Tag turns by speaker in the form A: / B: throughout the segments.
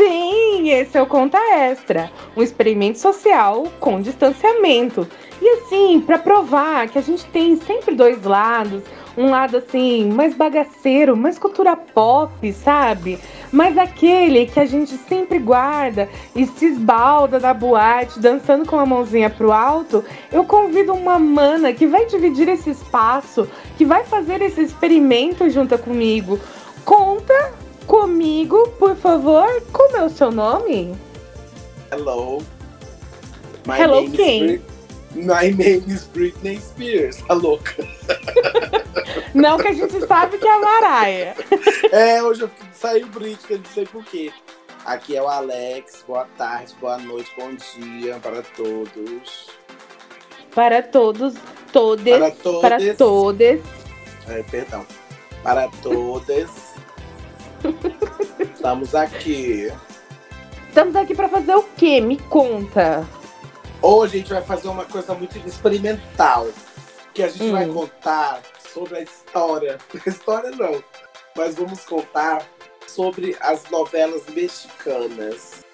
A: Bem, esse é o Conta Extra, um experimento social com distanciamento. E assim, para provar que a gente tem sempre dois lados, um lado assim, mais bagaceiro, mais cultura pop, sabe? Mas aquele que a gente sempre guarda e se esbalda na boate, dançando com a mãozinha pro alto, eu convido uma mana que vai dividir esse espaço, que vai fazer esse experimento junto comigo. Conta comigo, por favor, como é o seu nome?
B: Hello.
A: My Hello quem?
B: My name is Britney Spears, a louca.
A: Não que a gente sabe que é a Maraia.
B: É, hoje eu saí Britney, não sei porquê. Aqui é o Alex, boa tarde, boa noite, bom dia para todos.
A: Para todos, todes, para todos. Para todes.
B: É, perdão. Para todas. Estamos aqui.
A: Estamos aqui para fazer o quê? Me conta.
B: Hoje a gente vai fazer uma coisa muito experimental. Que a gente hum. vai contar sobre a história. História não. Mas vamos contar sobre as novelas mexicanas.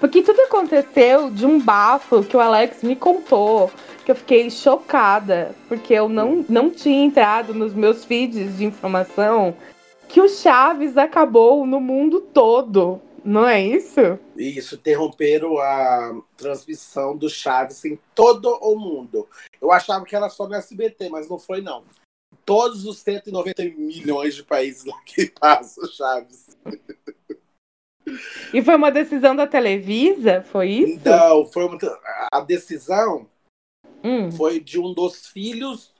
A: Porque tudo aconteceu de um bafo que o Alex me contou, que eu fiquei chocada, porque eu não, não tinha entrado nos meus feeds de informação que o Chaves acabou no mundo todo. Não é isso?
B: Isso, interromperam a transmissão do Chaves em todo o mundo. Eu achava que era só no SBT, mas não foi, não. Todos os 190 milhões de países lá que passam Chaves.
A: E foi uma decisão da Televisa? Foi isso?
B: Não, foi uma... a decisão hum. foi de um dos filhos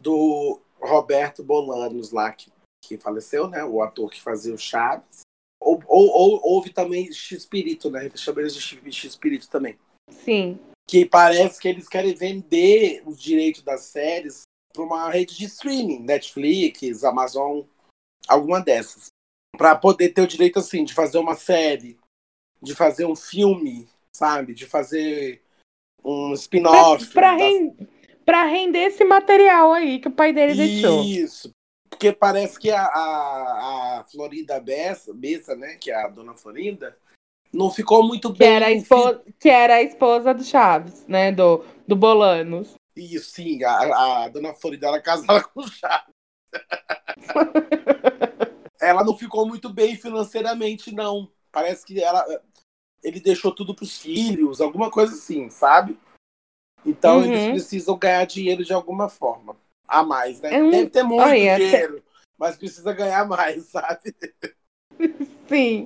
B: do Roberto Bolanos lá, que, que faleceu, né? O ator que fazia o Chaves. Ou, ou, ou houve também X-Espírito, né? Chama eles de X-Espírito também.
A: Sim.
B: Que parece que eles querem vender os direitos das séries para uma rede de streaming, Netflix, Amazon, alguma dessas. Para poder ter o direito, assim, de fazer uma série, de fazer um filme, sabe? De fazer um spin-off.
A: Para rend... render esse material aí que o pai dele
B: Isso,
A: deixou.
B: Isso, porque parece que a, a, a Florinda Bessa, Bessa, né? Que é a dona Florinda, não ficou muito
A: que
B: bem.
A: Era esposa, que era a esposa do Chaves, né? Do, do Bolanos.
B: Isso, sim. A, a dona Florinda era casada com o Chaves. ela não ficou muito bem financeiramente, não. Parece que ela, ele deixou tudo para os filhos, alguma coisa assim, sabe? Então uhum. eles precisam ganhar dinheiro de alguma forma a mais, né? É Deve ter muito Olha, dinheiro, mas precisa ganhar mais, sabe?
A: Sim.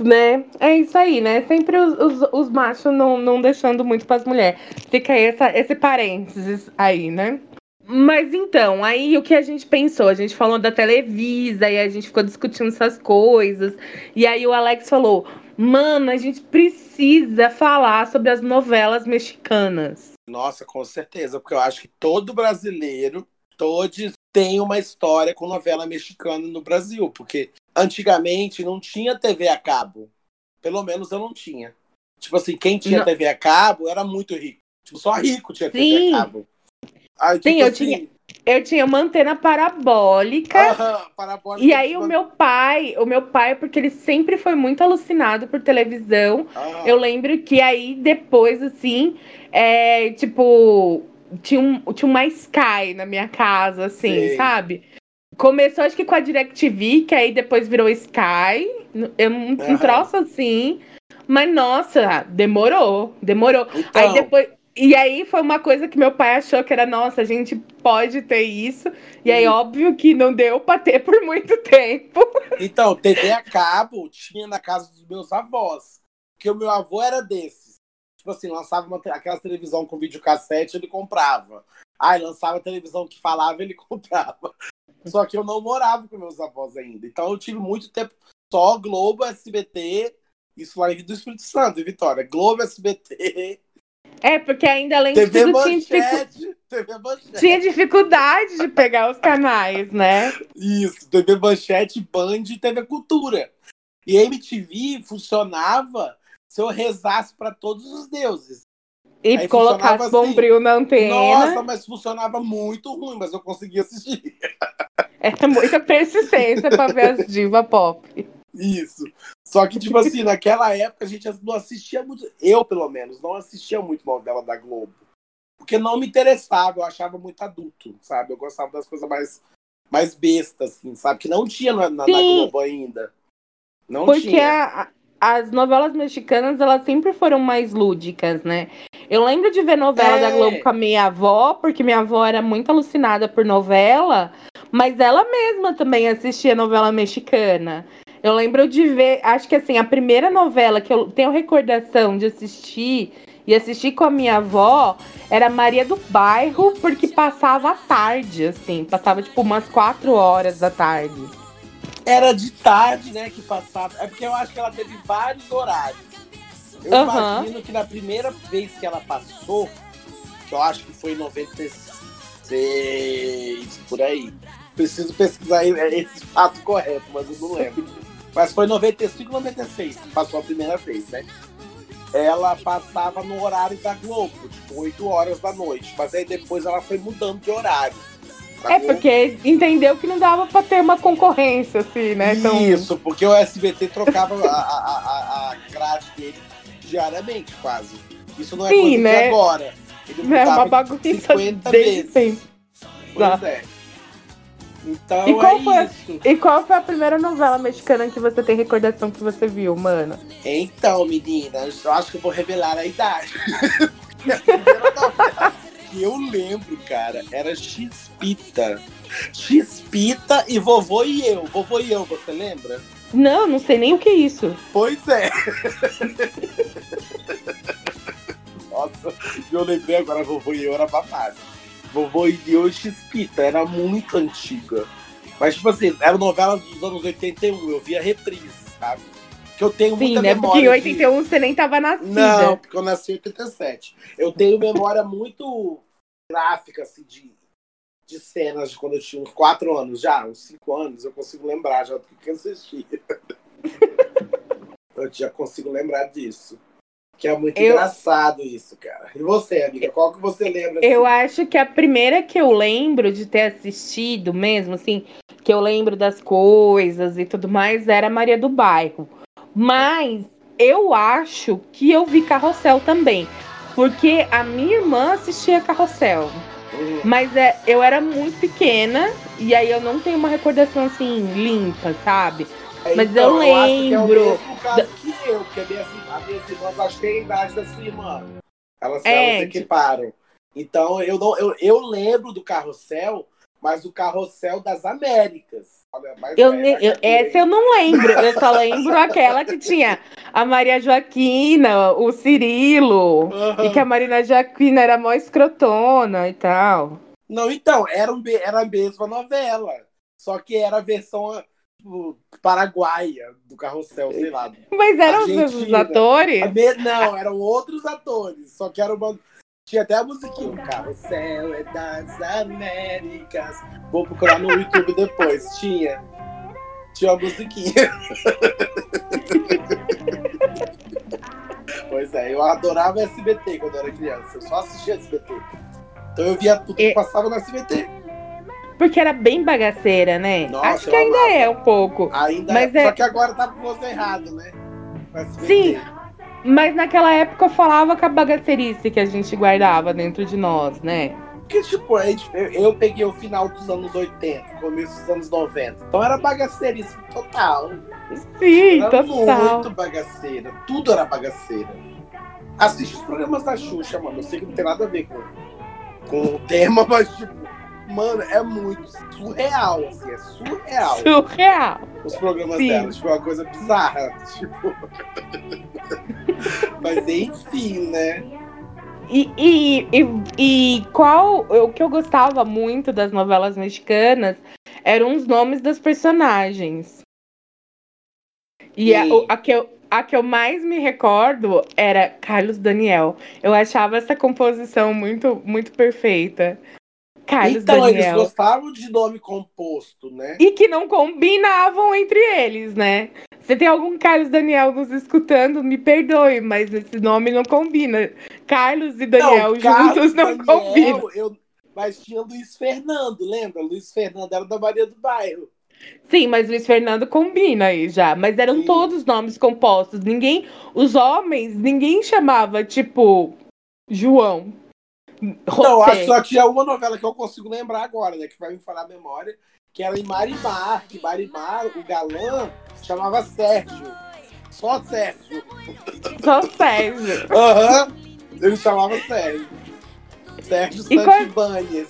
A: Né? É isso aí, né? Sempre os, os, os machos não, não deixando muito para as mulheres. Fica aí essa, esse parênteses aí, né? Mas então, aí o que a gente pensou? A gente falou da Televisa e a gente ficou discutindo essas coisas. E aí o Alex falou: Mano, a gente precisa falar sobre as novelas mexicanas.
B: Nossa, com certeza, porque eu acho que todo brasileiro, todos tem uma história com novela mexicana no Brasil, porque antigamente não tinha TV a cabo. Pelo menos eu não tinha. Tipo assim, quem tinha não. TV a cabo era muito rico. Tipo, só rico tinha Sim. TV a cabo.
A: Aí, tipo Sim, eu assim, tinha. Eu tinha uma antena parabólica.
B: Ah, parabólica
A: e aí o meu pai, o meu pai, porque ele sempre foi muito alucinado por televisão. Ah. Eu lembro que aí depois, assim, é, tipo, tinha, um, tinha uma Sky na minha casa, assim, Sim. sabe? Começou acho que com a DirecTV, que aí depois virou Sky. Eu, um, um troço assim. Mas, nossa, demorou, demorou. Então... Aí depois. E aí foi uma coisa que meu pai achou que era, nossa, a gente pode ter isso. E aí, óbvio que não deu pra ter por muito tempo.
B: Então, TV a cabo tinha na casa dos meus avós. Porque o meu avô era desses. Tipo assim, lançava uma, aquela televisão com videocassete, ele comprava. Aí lançava televisão que falava, ele comprava. Só que eu não morava com meus avós ainda. Então eu tive muito tempo só Globo, SBT, isso lá do Espírito Santo, em Vitória. Globo, SBT,
A: é, porque ainda além de
B: TV
A: tudo
B: manchete, tinha, TV
A: manchete. tinha dificuldade de pegar os canais, né?
B: Isso, TV Manchete, Band e TV Cultura. E a MTV funcionava se eu rezasse para todos os deuses.
A: E Aí colocasse assim, bombril na antena.
B: Nossa, mas funcionava muito ruim, mas eu conseguia assistir.
A: É muita persistência para ver as diva pop.
B: Isso. Só que, tipo assim, naquela época a gente não assistia muito. Eu, pelo menos, não assistia muito novela da Globo. Porque não me interessava, eu achava muito adulto, sabe? Eu gostava das coisas mais, mais bestas, assim, sabe? Que não tinha na, na, na Globo ainda. Não
A: Porque
B: tinha.
A: A, as novelas mexicanas, elas sempre foram mais lúdicas, né? Eu lembro de ver novela
B: É.
A: da Globo com a minha avó, porque minha avó era muito alucinada por novela, mas ela mesma também assistia novela mexicana. Eu lembro de ver, acho que assim, a primeira novela que eu tenho recordação de assistir e assistir com a minha avó era Maria do Bairro, porque passava à tarde, assim, passava tipo umas quatro horas da tarde.
B: Era de tarde, né, que passava. É porque eu acho que ela teve vários horários. Eu
A: Aham.
B: imagino que na primeira vez que ela passou, que eu acho que foi em 96, por aí. Preciso pesquisar esse fato correto, mas eu não lembro. Mas foi 95, 96 que passou a primeira vez, né? Ela passava no horário da Globo, tipo 8 horas da noite. Mas aí depois ela foi mudando de horário.
A: É porque entendeu que não dava pra ter uma concorrência, assim, né? Então,
B: Isso, porque o SBT trocava a, a, a, a grade dele diariamente, quase. Isso não é
A: Sim,
B: coisa de
A: né?
B: agora. Ele
A: é uma bagunça
B: 50
A: desde
B: vezes.
A: sempre.
B: Pois é. Então
A: E qual
B: é
A: foi a-
B: isso.
A: E qual foi a primeira novela mexicana que você tem recordação que você viu, mano?
B: Então, meninas, eu acho que eu vou revelar a idade. Porque a primeira novela que eu lembro, cara, era X-Pita. X-Pita e Vovô e Eu. Vovô e Eu, você lembra?
A: Não, não sei nem o que é isso.
B: Pois é. Nossa, eu lembrei agora, vovô e eu era babado. Vovô e e X-Pita, era muito antiga. Mas, tipo assim, era novela dos anos 81, eu via reprises, sabe? Que eu tenho
A: Sim,
B: muita
A: né? Porque em
B: memória. de-
A: 81 você nem tava nascida.
B: Não, porque eu nasci em 87. Eu tenho memória muito gráfica, assim, de, de cenas de quando eu tinha uns 4 anos já, uns 5 anos, eu consigo lembrar já do que eu assisti. eu já consigo lembrar disso. Que é muito
A: Eu-
B: engraçado isso, cara. E você, amiga, qual que você lembra?
A: Eu
B: assim?
A: acho que a primeira que eu lembro de ter assistido mesmo, assim, que eu lembro das coisas e tudo mais, era Maria do Bairro. Mas eu acho que eu vi Carrossel também. Porque a minha irmã assistia Carrossel.
B: Hum,
A: Mas é, eu era muito pequena e aí eu não tenho uma recordação assim limpa, sabe? Mas eu
B: Então, acho que é o
A: lembro
B: mesmo caso que eu, porque a minha, a minhas irmãs acho que tem a idade da sua irmã. Elas,
A: É,
B: elas equiparam. Então, eu, não, eu, eu lembro do carrossel, mas o carrossel das Américas.
A: Eu, eu-
B: eu,
A: essa eu não lembro. Eu só lembro aquela que tinha a Maria Joaquina, o Cirilo.
B: Aham.
A: E que a Marina Joaquina era mó escrotona e tal.
B: Não, então, era, um, era a mesma novela. Só que era a versão tipo, paraguaia do carrossel, sei lá.
A: Mas eram os mesmos
B: Argentina.
A: atores?
B: A me- Não, eram outros atores. Só que era uma. Tinha até a musiquinha. O carrossel é das Américas. Vou procurar no YouTube depois. Tinha. Tinha uma musiquinha. pois é, eu adorava SBT quando eu era criança. Eu só assistia SBT. Então eu via tudo que passava no SBT.
A: Porque era bem bagaceira, né?
B: Nossa,
A: Acho que ainda
B: amava.
A: é um pouco.
B: Ainda
A: Mas
B: é...
A: é-
B: Só que agora tá com você errado, né?
A: Sim. Mas naquela época eu falava com a bagaceirice que a gente guardava dentro de nós, né?
B: Porque, tipo, eu, peguei o final dos anos 80, começo dos anos 90. Então era bagaceiríssimo total.
A: Sim,
B: Era
A: total.
B: muito bagaceira. Tudo era bagaceira. Assiste os programas da Xuxa, mano. Eu sei que não tem nada a ver com, com o tema, mas, tipo, mano, é muito surreal, assim. É surreal
A: Surreal.
B: os programas
A: Sim.
B: dela. Tipo, é uma coisa bizarra. Tipo. mas enfim, né?
A: E, e, e, e qual. O que eu gostava muito das novelas mexicanas eram os nomes dos personagens. E a,
B: Sim.
A: o- a que eu, a que eu mais me recordo era Carlos Daniel. Eu achava essa composição muito, muito perfeita. Carlos
B: então, eles
A: Daniel.
B: gostavam de nome composto, né?
A: E que não combinavam entre eles, né? Você tem algum Carlos Daniel nos escutando, me perdoe, mas esse nome não combina. Carlos e Daniel
B: Não, Carlos
A: juntos não
B: Daniel,
A: combinam.
B: eu- mas tinha Luiz Fernando, lembra? Luiz Fernando era da Maria do Bairro.
A: Sim, mas Luiz Fernando combina aí já. Mas eram
B: Sim.
A: todos nomes compostos. Ninguém. Os homens, ninguém chamava, tipo, João. José.
B: acho que só tinha uma novela que eu consigo lembrar agora, né? Que vai me falar a memória, que era em Marimar, que Marimar, o galã, chamava Sérgio. Só Sérgio.
A: Só Sérgio.
B: Aham. Ele chamava Sérgio. Sérgio
A: qual-
B: Santibanhas.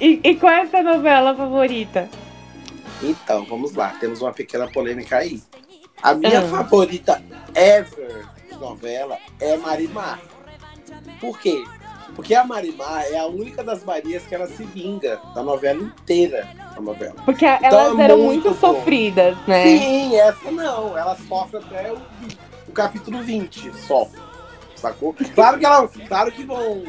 A: E, e qual é a sua novela favorita?
B: Então, vamos lá. Temos uma pequena polêmica aí. A minha
A: Ah.
B: favorita ever novela é Marimar. Por quê? Porque a Marimar é a única das Marias que ela se vinga da novela inteira. Da novela.
A: Porque elas
B: Então é
A: eram
B: muito
A: muito, sofridas, né?
B: Sim, essa não. Ela sofre até o, o capítulo 20 só. Sacou? Claro que, ela, claro que vão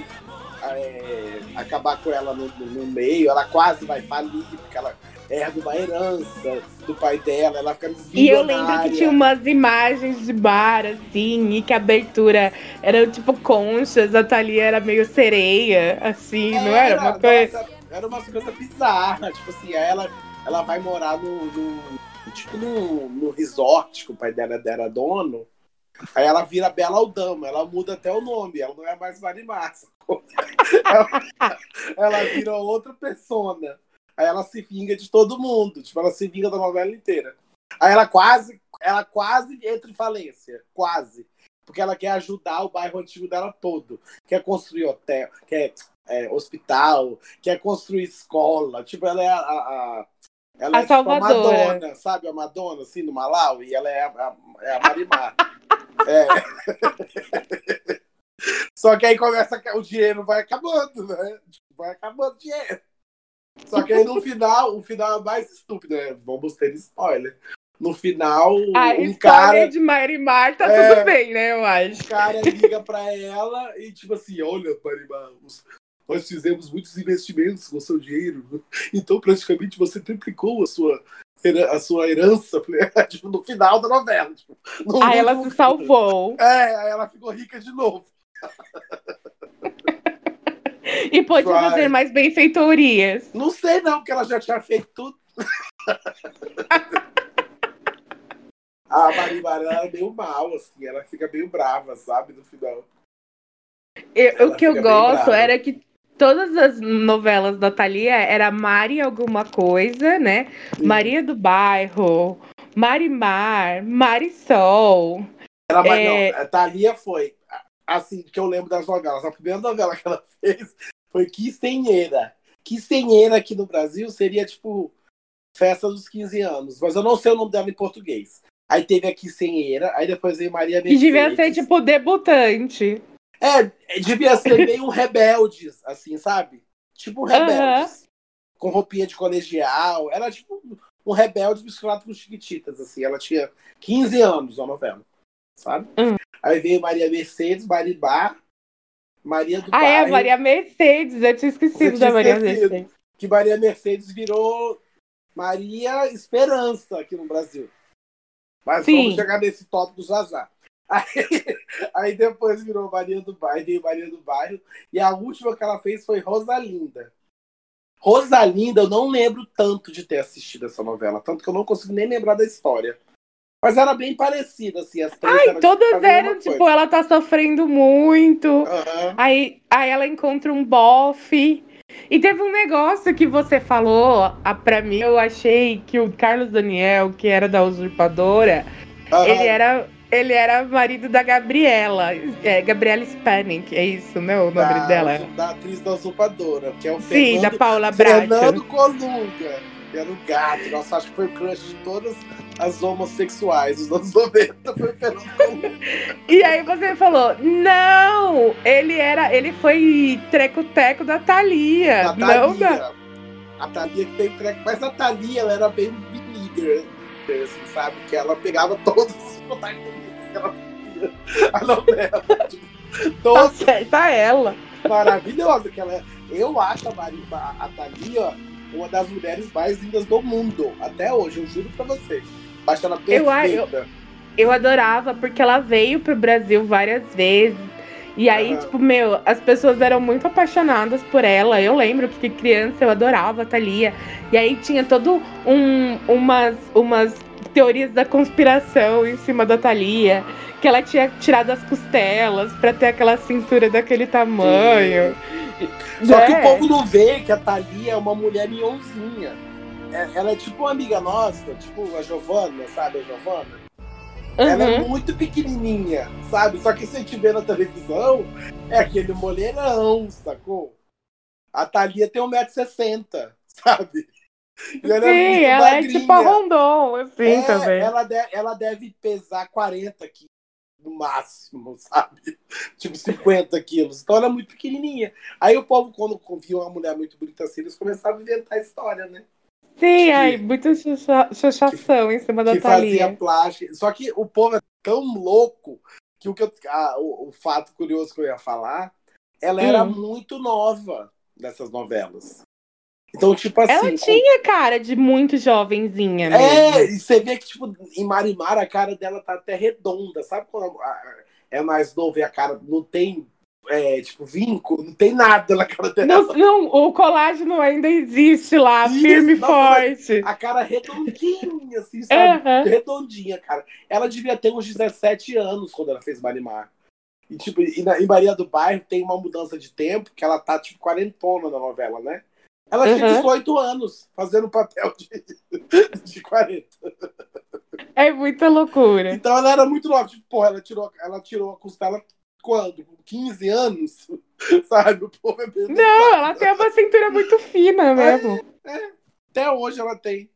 B: é, acabar com ela no, no- no meio. Ela quase vai falir, porque ela herda uma herança do pai dela. Ela fica
A: E eu lembro que tinha umas imagens de bar, assim, e que a abertura era tipo conchas, a Thalia era meio sereia, assim, não era uma coisa.
B: nossa, era umas coisas bizarras. Tipo assim, ela, ela vai morar no. no- tipo no, no resort que o pai dela era dono. Aí ela vira Bela Aldama, ela muda até o nome, ela não é mais Marimar. ela, ela vira outra persona. Aí ela se vinga de todo mundo, tipo, ela se vinga da novela inteira. Aí ela quase, ela quase entra em falência, quase. Porque ela quer ajudar o bairro antigo dela todo. Quer construir hotel, quer é, hospital, quer construir escola. Tipo, ela é a. a- a- ela
A: A
B: é tipo a. Madonna, sabe? A Madonna, assim, no Malau, e ela é a, a- é a Marimar. é. Só que aí começa, o dinheiro vai acabando, né? Tipo, Vai acabando o dinheiro. Só que aí no final, o final é mais estúpido, né? Vamos ter spoiler. No final,
A: A
B: um
A: história
B: cara
A: de Marimar tá
B: É.
A: tudo bem, né, eu acho.
B: o cara liga pra ela e tipo assim, olha, Marimar, nós fizemos muitos investimentos com o seu dinheiro, então praticamente você triplicou a sua, a sua herança tipo, no final da novela. Tipo, no
A: Aí ela se salvou.
B: É, aí ela ficou rica de novo.
A: E pôde
B: Vai.
A: fazer mais benfeitorias.
B: Não sei não, porque ela já tinha feito tudo. a Marimar ela é meio mal, assim, ela fica meio brava, sabe, no final.
A: Eu- o que eu gosto
B: brava.
A: era que todas as novelas da Thalia era Mari alguma coisa, né? Maria do Bairro, Marimar, Marisol.
B: Ela, mas
A: É.
B: não, a Thalia foi, assim, que eu lembro das novelas. A primeira novela que ela fez foi Quistenheira. Quistenheira aqui no Brasil seria, tipo, Festa dos 15 anos. Mas eu não sei o nome dela em português. Aí teve a Quistenheira, aí depois veio Maria
A: Que
B: Mercedes.
A: devia ser, tipo, debutante.
B: É, devia ser meio um rebeldes, assim, sabe? Tipo um rebeldes. Com roupinha de colegial. Era tipo um rebelde misturado com chiquititas, assim. Ela tinha 15 anos na novela, sabe?
A: Hum.
B: Aí veio Maria Mercedes, Maribá, Maria do
A: Ah, é,
B: Bairro,
A: Maria Mercedes. Eu tinha esquecido
B: tinha
A: da Maria
B: esquecido.
A: Mercedes.
B: que Maria Mercedes virou Maria Esperança aqui no Brasil. Mas
A: Sim.
B: vamos chegar nesse tópico já já. Aí, aí depois virou Maria do Bairro, veio Maria do Bairro. E a última que ela fez foi Rosalinda. Rosalinda, eu não lembro tanto de ter assistido essa novela, tanto que eu não consigo nem lembrar da história. Mas era bem parecida, assim, as três
A: Ai,
B: eram
A: todas
B: a mesma
A: eram, tipo,
B: coisa.
A: ela tá sofrendo muito.
B: Aham.
A: Aí, aí ela encontra um bofe. E teve um negócio que você falou, ah, pra mim, eu achei que o Carlos Daniel, que era da usurpadora,
B: Aham.
A: ele era. Ele era marido da Gabriela, é, Gabriela Spanik, é isso, né? O nome
B: da,
A: dela.
B: Da atriz da usurpadora, que é o
A: Sim, da
B: Fernando
A: Paula Bracho.
B: Fernando Colunga, que era o gato. Nossa, acho que foi o crush de todas as homossexuais dos anos 90. Foi Fernando.
A: E aí você falou, não, ele era, ele foi treco-teco da Thalia,
B: A
A: não da...
B: Thalia. A Thalia que teve treco. Mas a Thalia, ela era bem beleaguer, assim, sabe? Que ela pegava todos os protagonistas que ela fazia a novela. tipo,
A: Tá
B: todos
A: certa ela.
B: maravilhosa. Que ela, eu acho a, Mari, a, a Thalia uma das mulheres mais lindas do mundo. Até hoje, eu juro pra vocês. Acho ela
A: Eu-
B: perfeita.
A: Eu adorava, porque ela veio pro Brasil várias vezes. E aí, uhum. tipo, meu, as pessoas eram muito apaixonadas por ela. Eu lembro que criança eu adorava a Thalia. E aí tinha todo um umas umas teorias da conspiração em cima da Thalia, que ela tinha tirado as costelas para ter aquela cintura daquele tamanho.
B: Só é. que o é. povo não vê que a Thalia é uma mulher mionzinha. É, ela é tipo uma amiga nossa, tipo a Giovana, sabe a Giovana? Uhum. Ela é muito pequenininha, sabe? Só que se a gente vê na televisão, é aquele mulherão, sacou? A Thalia tem 1,60m, sabe?
A: E ela Sim, é ela magrinha. é tipo a Rondon, assim, é, também.
B: Ela, de, ela deve pesar 40 quilos no máximo, sabe? Tipo 50 quilos. Então ela é muito pequenininha. Aí o povo, quando viu uma mulher muito bonita assim, eles começaram a inventar a história, né?
A: Sim, que, ai, muita chuchação em cima da que Fazia
B: plástico. Só que o povo é tão louco que o, que eu, o, o, fato curioso que eu ia falar, ela hum. era muito nova nessas novelas. Então, tipo assim.
A: Ela tinha cara de muito jovenzinha.
B: Mesmo. É, e você vê que, tipo, em Marimar a cara dela tá até redonda. Sabe quando é mais novo e a cara não tem, é, tipo, vinco? Não tem nada na cara dela.
A: Não, não o colágeno ainda existe lá, Isso, firme e forte.
B: A cara redondinha, assim, sabe? Uhum. Redondinha, cara. Ela devia ter uns 17 anos quando ela fez Marimar. E, tipo, e na, em Maria do Bairro tem uma mudança de tempo que ela tá, tipo, quarentona na novela, né? Ela uhum. tinha 18 anos, fazendo papel de, de 40.
A: É muita loucura.
B: Então ela era muito nova. Tipo, porra, ela tirou, ela tirou a costela quando? Com 15 anos? Sabe? O povo é
A: Não, ela tem uma cintura muito fina mesmo.
B: É, é. Até hoje ela tem.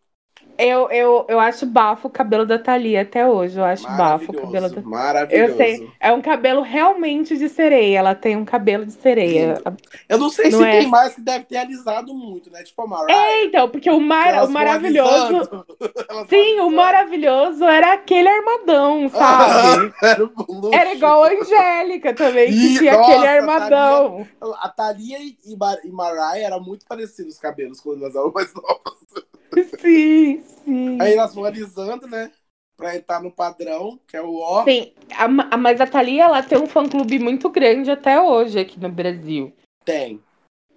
A: Eu, eu, eu acho bafo o cabelo da Thalia até hoje. Eu acho bafo o cabelo da
B: Maravilhoso.
A: Eu sei. É um cabelo realmente de sereia. Ela tem um cabelo de sereia.
B: Eu não sei não se é... tem mais que deve ter alisado muito, né? Tipo a Mariah.
A: É, então, porque o, mar... o maravilhoso. Sim, o maravilhoso era aquele armadão, sabe? era, um era igual a Angélica também, que e, tinha nossa, aquele armadão.
B: A Thalia, e, e Mariah eram muito parecidos os cabelos quando elas eram mais novas.
A: Sim, sim.
B: Aí elas vão alisando, né? Pra entrar no padrão, que é o O.
A: Sim, a, mas a Thalia, ela tem um fã-clube muito grande até hoje aqui no Brasil.
B: Tem.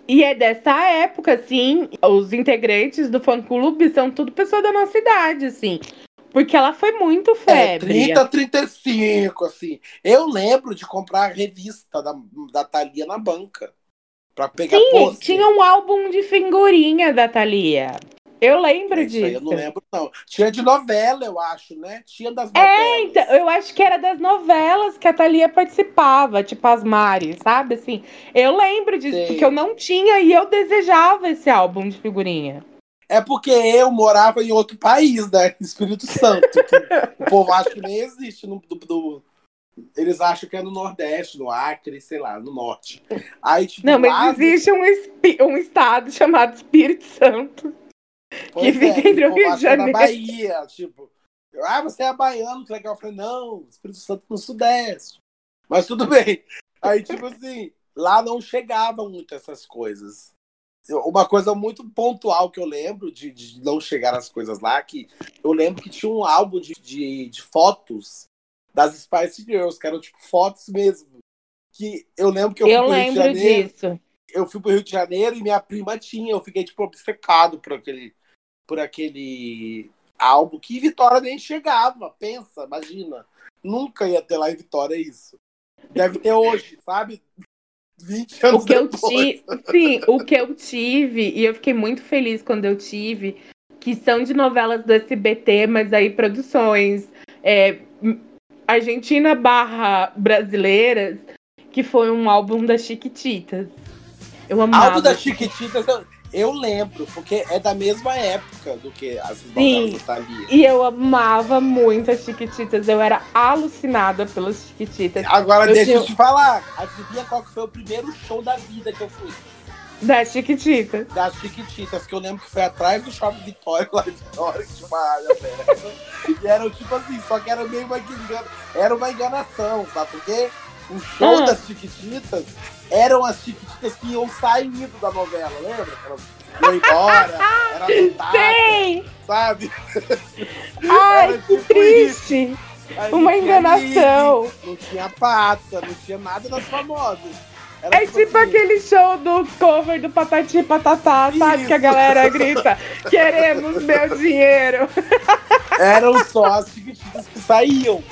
A: E é dessa época, assim, os integrantes do fã-clube são tudo pessoa da nossa idade, assim. Porque ela foi muito febre.
B: É, 30, 35, assim. Eu lembro de comprar a revista da, da Thalia na banca. Pra pegar
A: Sim, tinha um álbum de figurinha da Thalia. Eu lembro disso.
B: eu não lembro, não. Tinha de novela, eu acho, né? Tinha das é, novelas. É,
A: então, eu acho que era das novelas que a Thalia participava, tipo as Mari, sabe? Assim, eu lembro disso, Sim. porque eu não tinha e eu desejava esse álbum de figurinha.
B: É porque eu morava em outro país, né? Espírito Santo. o povo acha que nem existe no, do, do, eles acham que é no Nordeste, no Acre, sei lá, no Norte. Aí, tipo,
A: não, mas lado... existe um, um estado chamado Espírito Santo.
B: Pois que fica é, entre o Rio de Janeiro. Na Bahia, tipo, ah, você é baiano, que legal. Eu falei, não, Espírito Santo no Sudeste. Mas tudo bem. Aí, tipo assim, lá não chegavam muito essas coisas. Uma coisa muito pontual que eu lembro de, de não chegar as coisas lá, que eu lembro que tinha um álbum de, de, de fotos das Spice Girls, que eram tipo fotos mesmo. Que eu lembro que eu,
A: eu lembro disso.
B: Eu fui pro Rio de Janeiro e minha prima tinha, eu fiquei tipo obcecado por aquele por aquele álbum que Vitória nem chegava. Pensa, imagina. Nunca ia ter lá em Vitória isso. Deve ter hoje, sabe? 20 anos
A: o que
B: depois.
A: Eu tive, sim, o que eu tive, e eu fiquei muito feliz quando eu tive, que são de novelas do SBT, mas aí produções é, Argentina barra brasileiras, que foi um álbum das Chiquititas. Eu amava.
B: Álbum das Chiquititas, eu lembro, porque é da mesma época do que as novelas do Thalia.
A: E eu amava muito as Chiquititas. Eu era alucinada pelas Chiquititas.
B: Agora
A: eu
B: deixa tinha... eu te falar. Adivinha qual foi o primeiro show da vida que eu fui?
A: Das Chiquititas.
B: Das Chiquititas, que eu lembro que foi atrás do Shopping Vitória, lá em Vitória, que tinha uma área aberta. e era tipo assim, só que era meio uma, era uma enganação, sabe por quê? O show ah. das Chiquititas eram as Chiquititas que iam saindo da novela, lembra? Elas iam embora, era adotada, sabe?
A: Ai, era que tipo triste! Uma enganação.
B: Não tinha pata, não tinha nada das famosas. Era
A: É tipo
B: assim,
A: aquele show do cover do Patati Patatá, sabe?
B: Isso.
A: Que a galera grita: queremos meu dinheiro.
B: Eram só as chiquititas que saíam.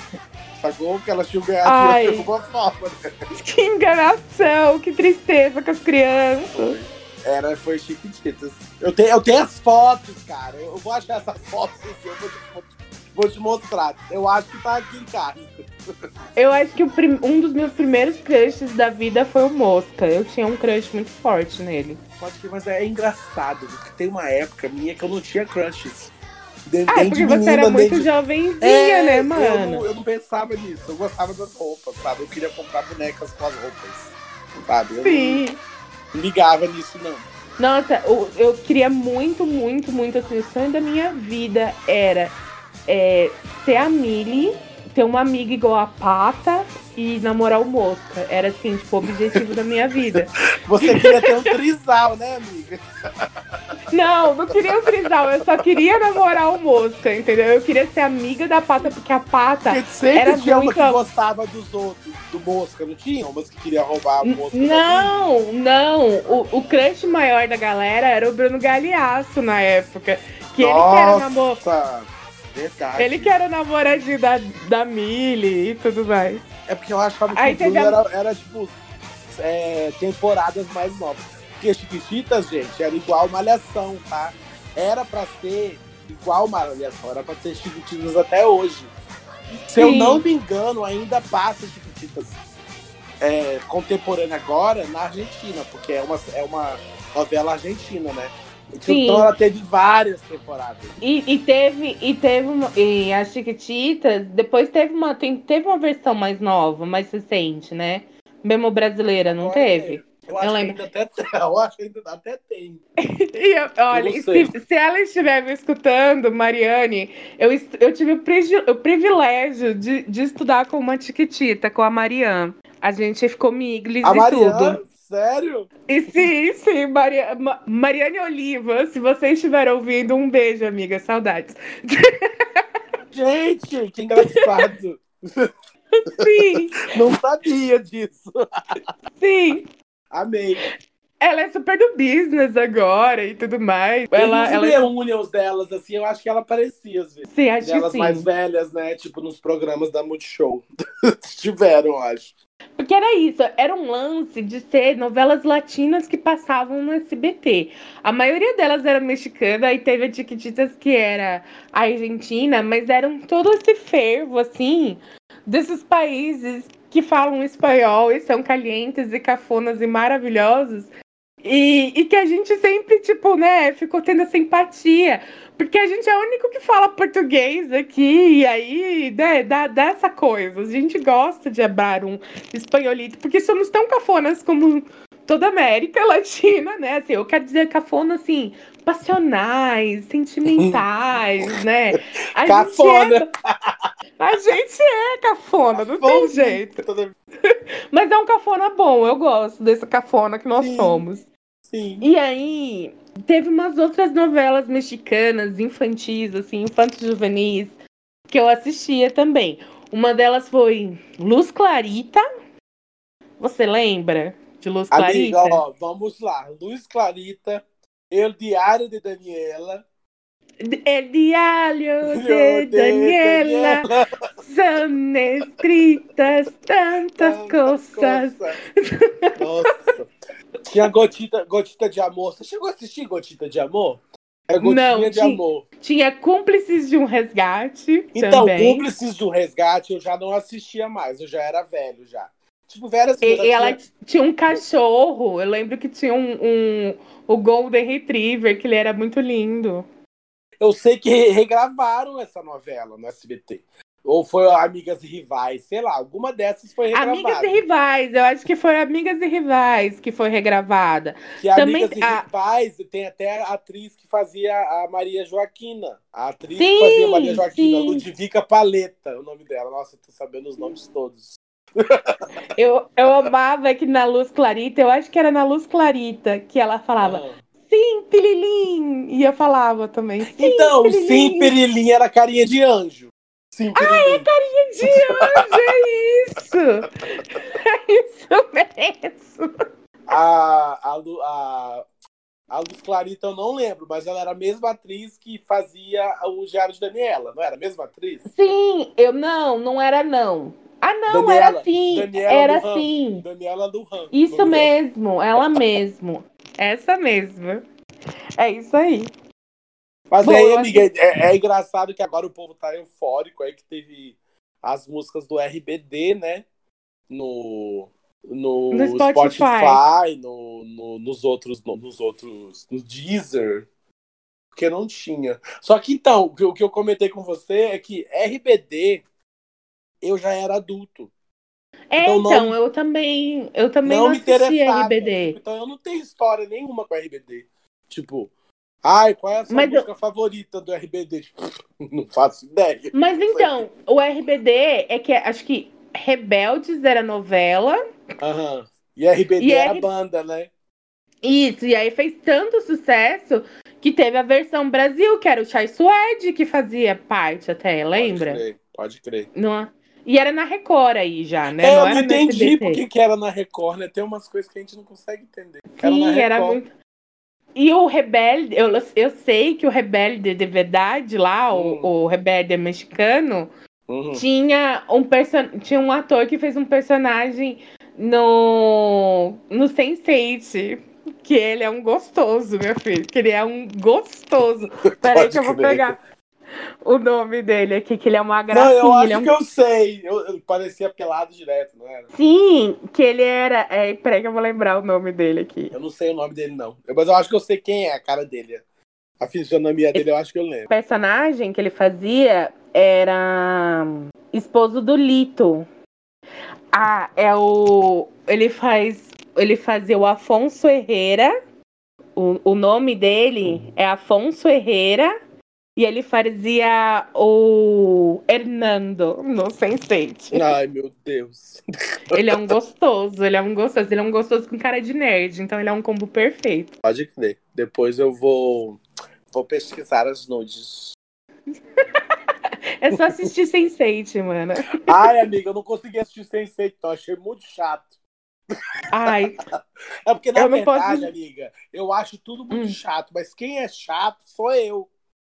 B: Sacou? Que elas tinham ganhado
A: Ai.
B: de alguma forma. né?
A: Que enganação, que tristeza com as crianças.
B: Era, foi chiquititas. Eu tenho, eu tenho as fotos, cara. Eu vou achar essas fotos aqui, eu vou te, vou te- vou te mostrar. Eu acho que tá aqui em casa.
A: Eu acho que prim- um dos meus primeiros crushes da vida foi o Mosca. Eu tinha um crush muito forte nele.
B: Pode que, mas é engraçado, porque tem uma época minha que eu não tinha crushes. De,
A: Ah, é
B: de
A: porque você era muito
B: de-
A: jovenzinha,
B: É,
A: né,
B: Eu
A: mano?
B: não, eu não pensava nisso. Eu gostava das roupas, sabe? Eu queria comprar bonecas com as roupas. Sabe? Eu
A: Sim.
B: não ligava nisso, não.
A: Nossa, eu, eu queria muito, muito, muito assim. O sonho da minha vida era é, ser a Millie, ter uma amiga igual a Pata e namorar o Mosca. Era assim, tipo, o objetivo da minha vida.
B: Você queria ter um trisal, né, amiga?
A: Não, não queria o eu só queria namorar o Mosca, entendeu? Eu queria ser amiga da Pata, porque a Pata.
B: Porque sempre
A: Era
B: tinha uma
A: muito-
B: que gostava dos outros, do Mosca, não tinha? Umas que queria roubar a Mosca.
A: Não, não. O, o crush maior da galera era o Bruno Galeasso na época. Que ele que era namor...
B: Nossa, verdade.
A: Ele que era o namoradinho da, da Millie e tudo mais.
B: É porque eu achava que
A: Aí
B: o Bruno
A: a-
B: era, era, tipo, é, temporadas mais novas. Porque Chiquititas, gente, era igual Malhação, tá? Era pra ser igual Malhação, era pra ter Chiquititas até hoje. Se eu não me engano, ainda passa Chiquititas é, contemporânea agora na Argentina, porque é uma, é uma novela argentina, né?
A: Sim.
B: Então ela teve várias temporadas.
A: E, e teve, e teve uma, e as Chiquititas, depois teve uma, tem, teve uma versão mais nova, mais recente, né? Mesmo brasileira, não
B: Agora,
A: teve?
B: Eu acho
A: Eu
B: que
A: lembro.
B: ainda até tem. Eu acho que ainda até tem.
A: E eu- olha, se, se ela estiver me escutando, Mariane, eu, eu tive o, privilégio de, de estudar com uma Chiquitita, com a Mariane. A gente ficou miglis
B: A
A: e
B: Mariana,
A: tudo.
B: sério?
A: E sim, sim, Maria, Ma- Mariane Oliva, se você estiver ouvindo, um beijo, amiga, saudades.
B: Gente, que engraçado.
A: Sim,
B: Não sabia disso.
A: sim.
B: Amei.
A: Ela é super do business agora e tudo mais.
B: Ela,
A: Ela, ela,
B: reunions delas, assim, eu acho que ela parecia às vezes.
A: sim, acho que
B: Delas
A: sim.
B: mais velhas, né? Tipo, nos programas da Multishow. Tiveram, eu acho.
A: Porque era isso, era um lance de ser novelas latinas que passavam no SBT. A maioria delas era mexicana, aí teve a Chiquititas que era argentina, mas eram todo esse fervo, assim, desses países que falam espanhol e são calientes e cafonas e maravilhosos. E, e que a gente sempre, tipo, né, ficou tendo essa empatia. Porque a gente é o único que fala português aqui, e aí, né, dá, dá essa coisa. A gente gosta de abrar um espanholito, porque somos tão cafonas como toda a América Latina, né? Assim, eu quero dizer cafona, assim, passionais, sentimentais, né? A
B: Cafona.
A: Gente é, a gente é cafona, não tem
B: Cafona.
A: jeito.
B: Toda-
A: Mas é um cafona bom, eu gosto desse cafona que nós
B: Sim.
A: somos.
B: Sim.
A: E aí, teve umas outras novelas mexicanas, infantis, assim, infantos juvenis, que eu assistia também. Uma delas foi Luz Clarita. Você lembra de Luz
B: Amiga,
A: Clarita?
B: ó, vamos lá. Luiz Clarita, El Diário de Daniela.
A: El diario
B: de
A: de Daniela son escritas tantas cosas.
B: Nossa. Tinha gotita, gotita de amor. Você chegou a assistir Gotita de Amor? É gotinha
A: Não,
B: de
A: tinha-
B: amor.
A: Tinha Cúmplices de um Resgate
B: Então,
A: também.
B: Cúmplices do Resgate eu já não assistia mais, eu já era velho já. Tipo, assim,
A: E, e ela
B: tinha-
A: t- tinha um cachorro. Eu lembro que tinha um, um o Golden Retriever, que ele era muito lindo.
B: eu sei que re- regravaram essa novela no SBT. Ou foi Amigas e Rivais, sei lá, alguma dessas foi regravada.
A: Amigas e Rivais, eu acho que foi Amigas e Rivais que foi regravada.
B: Que
A: Também-
B: Amigas e
A: a-
B: Rivais tem até a atriz que fazia a Maria Joaquina. A atriz
A: Sim,
B: que fazia a Maria Joaquina,
A: sim.
B: Ludvica Paleta, o nome dela. Nossa, eu tô sabendo os nomes todos.
A: Eu, eu amava que na Luz Clarita, eu acho que era na Luz Clarita, que ela falava,
B: Ah.
A: sim, Pililim! E eu falava também, sim,
B: Então,
A: Pililim.
B: sim, Perilim era carinha de anjo. Sim,
A: Ai, é carinha de anjo, é isso! É isso mesmo!
B: A, a, a, a Luz Clarita eu não lembro, mas ela era a mesma atriz que fazia o Diário de Daniela, não era a mesma atriz?
A: Sim, eu não, não era não. Ah, não,
B: Daniela,
A: era sim,
B: Daniela
A: era
B: do Ram.
A: sim.
B: Daniela Lujan.
A: Isso
B: Não lembro.
A: mesmo, ela mesmo. Essa mesma. É isso aí.
B: Mas
A: Bom,
B: aí, amiga, é, é engraçado que agora o povo tá eufórico aí que teve as músicas do RBD, né? No, no,
A: No Spotify.
B: Spotify, no, no- nos outros, no- nos outros, no Deezer. Porque não tinha. Só que então, o que eu comentei com você é que RBD eu já era adulto.
A: É,
B: Então,
A: então,
B: não-
A: eu também, eu também
B: não
A: não
B: me
A: assisti
B: interessava.
A: RBD.
B: Então eu não tenho história nenhuma com RBD. Tipo, ai, qual é a sua
A: Mas eu-
B: música favorita do RBD? Tipo, não faço ideia.
A: Mas então, o RBD é que acho que Rebeldes era novela.
B: Aham. E RBD
A: E
B: era
A: R-
B: banda, né?
A: Isso, e aí fez tanto sucesso que teve a versão Brasil, que era o Chai Suede, que fazia parte até, lembra?
B: Pode crer, pode crer.
A: Não, e era na Record aí já, né?
B: É,
A: não
B: eu entendi porque que era na Record, né? Tem umas coisas que a gente não consegue entender. Era
A: Sim, era muito. E o Rebelde, eu, eu sei que o Rebelde de verdade lá,
B: Hum.
A: o, o Rebelde mexicano,
B: Uhum.
A: tinha um person... tinha um ator que fez um personagem no no Sense8, que ele é um gostoso, meu filho, que ele é um gostoso. Peraí que eu vou pegar o nome dele aqui, que ele é uma
B: Não,
A: gracinha,
B: eu acho
A: ele é um
B: que eu sei. Eu, eu parecia pelado direto, não era?
A: Sim, que ele era. É, peraí que eu vou lembrar o nome dele aqui.
B: Eu não sei o nome dele, não. Eu- Mas eu acho que eu sei quem é a cara dele. A fisionomia dele, eu acho que eu lembro.
A: O personagem que ele fazia era esposo do Lito. Ah, é o. Ele faz. Ele fazia o Afonso Herrera. O, o nome dele é Afonso Herrera. E ele fazia o Hernando no Sense8.
B: Ai, meu Deus.
A: Ele é um gostoso, ele é um gostoso, ele é um gostoso com cara de nerd, então ele é um combo perfeito.
B: Pode crer. Depois eu vou, vou pesquisar as nudes.
A: É só assistir Sense8, mano.
B: Ai, amiga, eu não consegui assistir Sense8, então achei muito chato.
A: Ai,
B: É porque, na
A: Eu não
B: verdade,
A: posso-
B: amiga, eu acho tudo muito
A: Hum.
B: chato, mas quem é chato sou eu.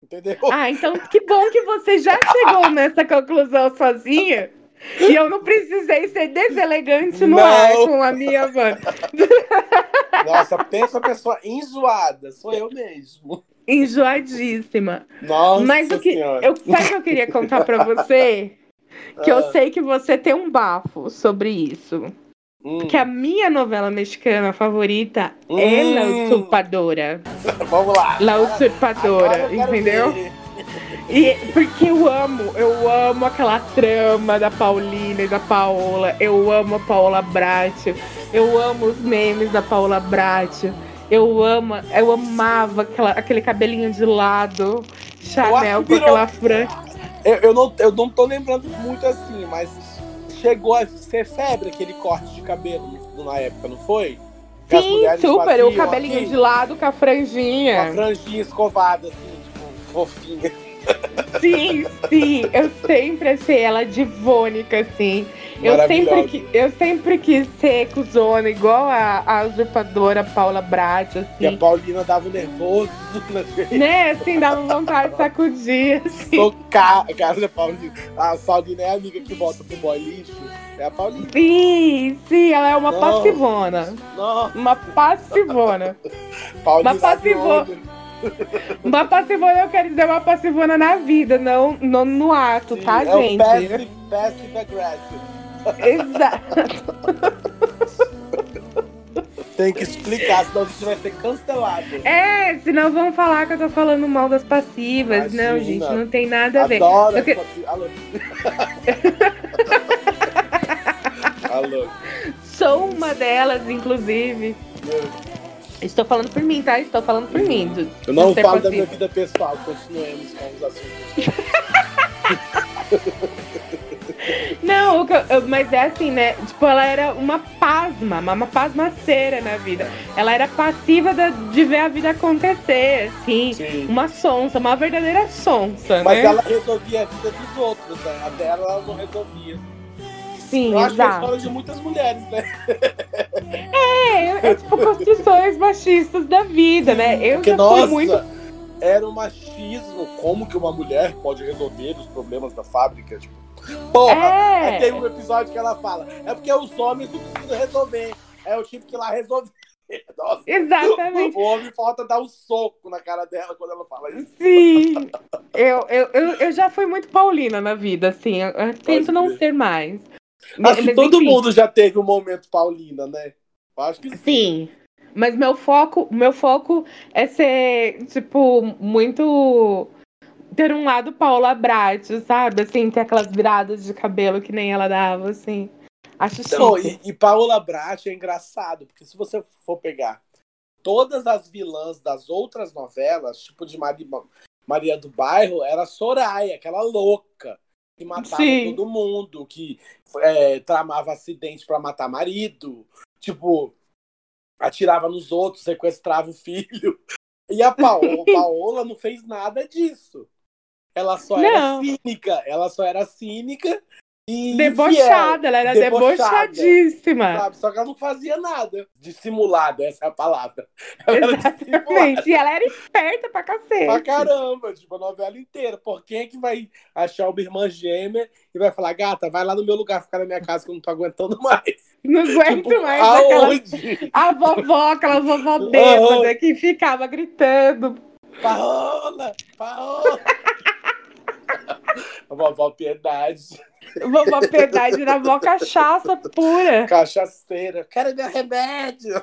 B: Entendeu?
A: ah, então que bom que você já chegou nessa conclusão sozinha. E eu não precisei ser deselegante no
B: Não.
A: ar com a minha mano.
B: Nossa, pensa a pessoa enjoada, sou eu mesmo.
A: Enjoadíssima.
B: Nossa
A: Mas o que.
B: senhora.
A: Eu, sabe o que eu queria contar pra você? Que eu
B: Ah,
A: sei que você tem um bafo sobre isso.
B: Hum,
A: Que a minha novela mexicana favorita é La
B: Hum.
A: Usurpadora.
B: Vamos lá.
A: La
B: Agora
A: Usurpadora, entendeu?
B: ver.
A: E porque eu amo, eu amo aquela trama da Paulina e da Paola. Eu amo a Paola Bracho. Eu amo os memes da Paola Bracho. Eu amo, eu amava aquela, aquele cabelinho de lado, Chanel com aquela franja.
B: Eu, eu, não, eu não tô lembrando muito assim, mas chegou a ser febre aquele corte de cabelo na época, não foi? Que
A: Sim, super, o cabelinho
B: aqui,
A: de lado com a
B: Com a
A: franjinha.
B: franjinha escovada, assim, tipo, fofinha.
A: Sim, sim, eu sempre achei ela divônica, assim. Eu sempre, eu sempre quis ser cuzona, igual a, a usurpadora Paula Brat,
B: E a
A: assim.
B: Paulina dava um nervoso na gente.
A: Né, assim, dava vontade de sacudir, assim.
B: Socar a cara da Paulina. A Paulina é a amiga que volta pro boy lixo. É a Paulina.
A: Sim, sim, ela é uma
B: Nossa.
A: passivona.
B: Nossa,
A: Uma passivona.
B: Paulina
A: Mas passivou. Uma passivona, eu quero dizer uma passivona na vida, não, não no ato,
B: Sim,
A: tá,
B: é
A: gente?
B: passive, passive aggressive.
A: Exato.
B: Tem que explicar, senão a gente vai ser cancelado.
A: É, senão vão falar que eu tô falando mal das passivas. Não,
B: Imagina.
A: gente, não tem nada a ver.
B: Adoro
A: que-
B: Alô. Alô.
A: Sou uma delas, inclusive. Estou falando por mim, tá? Estou falando por mim. do-
B: Eu não falo da minha vida pessoal, continuemos com os assuntos.
A: Não, mas é assim, né? Tipo, ela era uma pasma, uma pasmaceira na vida. Ela era passiva de ver a vida acontecer, assim. Sim. Uma sonsa, uma verdadeira sonsa,
B: mas
A: né?
B: ela resolvia a vida dos outros, né? A dela ela não resolvia.
A: Sim,
B: Eu
A: acho exato. que é a
B: história de muitas mulheres, né?
A: É, é tipo construções machistas da vida, né? Eu
B: Porque,
A: já
B: nossa,
A: fui muito
B: era um machismo. Como que uma mulher pode resolver os problemas da fábrica? Tipo, porra!
A: É.
B: tem um episódio que ela fala: é porque os homens não precisam resolver. É eu tive que ir lá resolver. Nossa.
A: Exatamente.
B: O homem falta dar um soco na cara dela quando ela fala isso.
A: Sim. Eu, eu, eu, eu já fui muito paulina na vida, assim. Eu, eu tento não ser mais.
B: Acho que todo enfim. mundo já teve um momento paulina, né? Acho que sim.
A: sim. Mas meu foco, meu foco é ser, tipo, muito. ter um lado Paula Brat, sabe? Assim, ter aquelas viradas de cabelo que nem ela dava, assim. Acho
B: então, e, e Paula Brat é engraçado, porque se você for pegar todas as vilãs das outras novelas, tipo de Maria, Maria do Bairro, era Soraya, aquela louca que matava Sim. todo mundo, que é, tramava acidente para matar marido, tipo, atirava nos outros, sequestrava o filho. E a Paola, Paola não fez nada disso. Ela só não. era cínica, ela só era cínica e
A: debochada, fiel, ela era debochada, debochadíssima.
B: Sabe? Só que ela não fazia nada. Dissimulada, essa é a palavra.
A: Ela Exatamente. E ela era esperta pra cacete.
B: Pra caramba, tipo, a novela inteira. Por quem é que vai achar uma irmã gêmea e vai falar, gata, vai lá no meu lugar ficar na minha casa que eu não tô aguentando mais.
A: Não aguento tipo, mais.
B: Aonde?
A: A vovó, aquela vovó bêbada que ficava gritando.
B: Paola! Paola! vovó Piedade.
A: Vovó Piedade na mó cachaça pura.
B: Cachaceira. Quero meu remédio.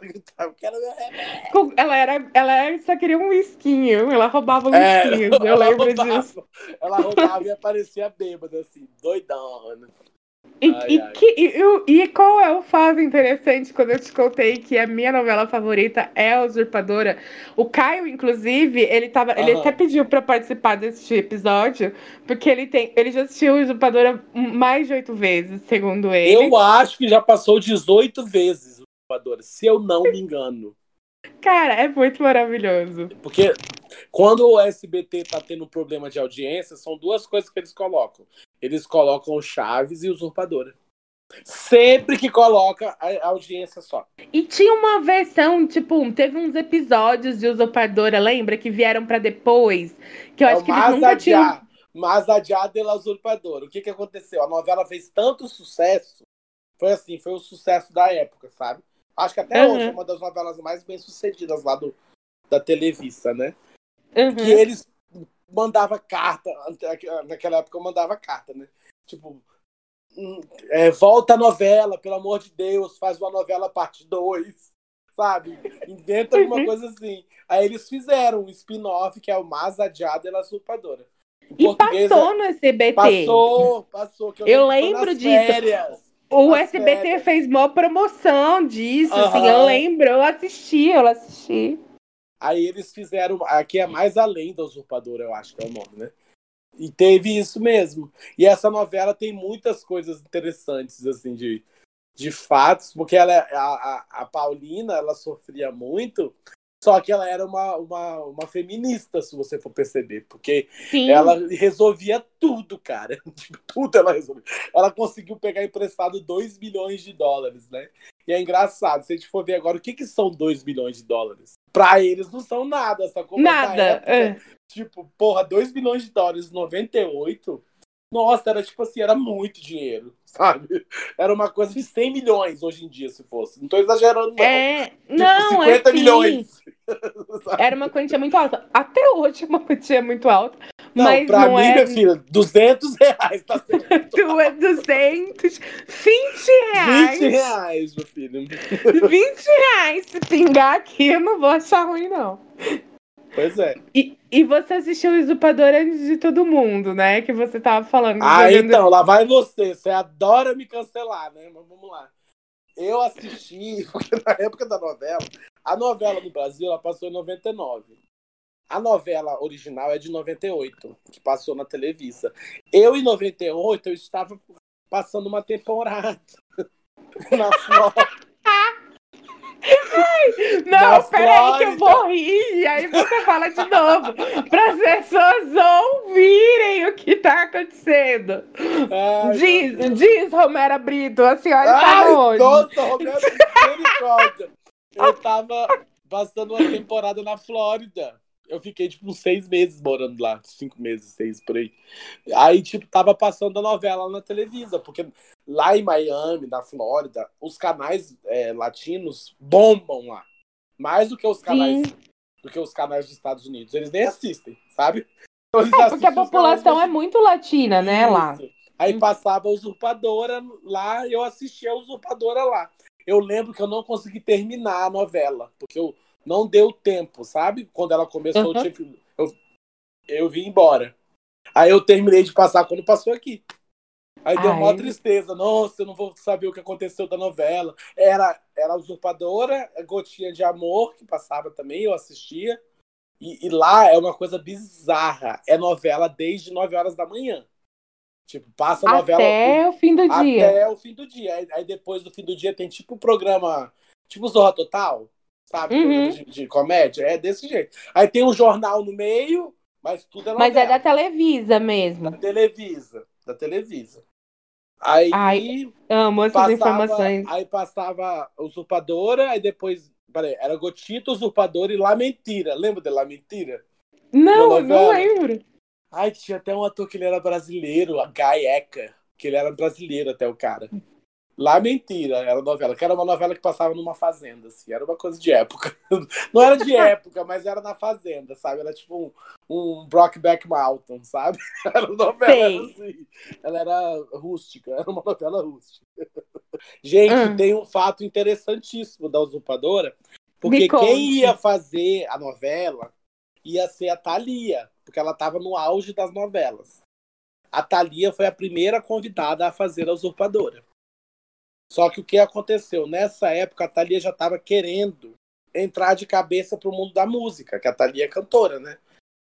B: Quero meu remédio.
A: Ela, era, ela só queria um esquinho. Ela roubava um é, esquinho. Eu lembro
B: roubava,
A: disso.
B: Ela roubava e aparecia bêbada, assim, doidona.
A: E, ai, e, ai. Que, e, e, qual é o fato interessante quando eu te contei que a minha novela favorita é a Usurpadora? O Caio, inclusive, ele, tava, ele até pediu para participar desse episódio, porque ele tem. Ele já assistiu Usurpadora mais de oito vezes, segundo ele.
B: Eu acho que já passou 18 vezes Usurpadora, se eu não me engano.
A: Cara, é muito maravilhoso.
B: Porque quando o SBT tá tendo problema de audiência, são duas coisas que eles colocam. Eles colocam Chaves e Usurpadora. Sempre que coloca a audiência só.
A: E tinha uma versão, tipo, teve uns episódios de Usurpadora, lembra? Que vieram para depois. Que eu é acho que eles nunca tinham.
B: Mas a de la Usurpadora. O que que aconteceu? A novela fez tanto sucesso. Foi assim, foi o sucesso da época, sabe? Acho que até uhum. hoje é uma das novelas mais bem sucedidas lá do, da Televisa, né? Uhum. Que eles mandava carta, naquela época eu mandava carta, né? Tipo, hum, é, volta a novela, pelo amor de Deus, faz uma novela parte 2, sabe? Inventa alguma uhum. coisa assim. Aí eles fizeram um spin-off que é o Mais Adiado e a Usurpadora.
A: E passou é... no SBT.
B: Passou, passou. eu,
A: eu lembro disso. Férias. O SBT férias. fez maior promoção disso, uhum. assim, eu lembro, eu assisti, eu assisti.
B: Aí eles fizeram. Aqui é mais além da usurpadora, eu acho que é o nome, né? E teve isso mesmo. E essa novela tem muitas coisas interessantes, assim, de, de fatos, porque ela, é, a, a Paulina, ela sofria muito, só que ela era uma, uma, uma feminista, se você for perceber, porque Sim. ela resolvia tudo, cara. Tipo, tudo ela resolvia. Ela conseguiu pegar emprestado 2 milhões de dólares, né? E é engraçado, se a gente for ver agora, o que, que são 2 milhões de dólares? Pra eles não são nada, sacou?
A: Nada. Época, é.
B: Tipo, porra, 2 milhões de dólares em 98. Nossa, era tipo assim, era muito dinheiro, sabe? Era uma coisa de 100 milhões hoje em dia, se fosse. Não tô exagerando, não.
A: É,
B: tipo,
A: não,
B: 50
A: assim,
B: milhões.
A: Era uma quantia muito alta. Até hoje é uma quantia muito alta.
B: Não,
A: mas
B: pra
A: não
B: mim,
A: é...
B: minha filha, 200 reais tá sendo.
A: 200, 20 reais.
B: 20 reais, meu filho.
A: 20 reais. Se pingar aqui, eu não vou achar ruim, não.
B: Pois é.
A: E, e você assistiu o Usurpador antes de todo mundo, né? Que você tava falando.
B: Ah, jogando... então, lá vai você. Você adora me cancelar, né? Mas vamos lá. Eu assisti, porque na época da novela, a novela no Brasil ela passou em 99. A novela original é de 98, que passou na Televisa. Eu, em 98, eu estava passando uma temporada na Flórida.
A: Não, peraí que eu vou rir. E aí você fala de novo. Para as pessoas ouvirem o que tá acontecendo. Ai, diz, diz, Romera Brito, a senhora está onde?
B: Nossa, Romera, misericórdia. Eu tava passando uma temporada na Flórida. Eu fiquei, tipo, uns seis meses morando lá. Cinco meses, seis, por aí. Aí, tipo, tava passando a novela na Televisa, porque lá em Miami, na Flórida, os canais é, latinos bombam lá. Mais do que os canais Sim. do que os canais dos Estados Unidos. Eles nem assistem, sabe?
A: Então, é, porque a população é muito latina, né, lá.
B: Aí passava a usurpadora lá e eu assistia a usurpadora lá. Eu lembro que eu não consegui terminar a novela, porque eu não deu tempo, sabe? Quando ela começou, uhum. eu, eu, eu vim embora. Aí eu terminei de passar quando passou aqui. Aí deu uma tristeza. Nossa, eu não vou saber o que aconteceu da novela. Era, era Usurpadora, Gotinha de Amor, que passava também, eu assistia. E, e, lá é uma coisa bizarra. É novela desde 9 horas da manhã. Tipo, passa a novela.
A: Até o fim do
B: até
A: dia.
B: Até o fim do dia. Aí, aí, depois do fim do dia tem tipo o programa. Tipo Zorra Total sabe? Uhum. De, de, comédia. É desse jeito. Aí tem um jornal no meio, mas tudo é novela.
A: Mas é da Televisa mesmo.
B: Da Televisa. Da Televisa. Aí.
A: Ai, amo essas passava, informações.
B: Aí passava Usurpadora, aí depois. Peraí, era Gotita, Usurpadora e La Mentira. Lembra de La Mentira?
A: Não, não lembro.
B: Ai, tinha até um ator que ele era brasileiro, a Ecker, que ele era brasileiro até o cara. Lá mentira, era novela, que era uma novela que passava numa fazenda, assim, era uma coisa de época. Não era de época, mas era na fazenda, sabe? Era tipo um, um Brockback Mountain, sabe? Era uma novela assim. Ela era rústica, era uma novela rústica. Gente, hum. tem um fato interessantíssimo da usurpadora, porque quem ia fazer a novela ia ser a Thalia, porque ela estava no auge das novelas. A Thalia foi a primeira convidada a fazer a usurpadora. Só que o que aconteceu? Nessa época, a Thalia já estava querendo entrar de cabeça para o mundo da música, que a Thalia é cantora, né?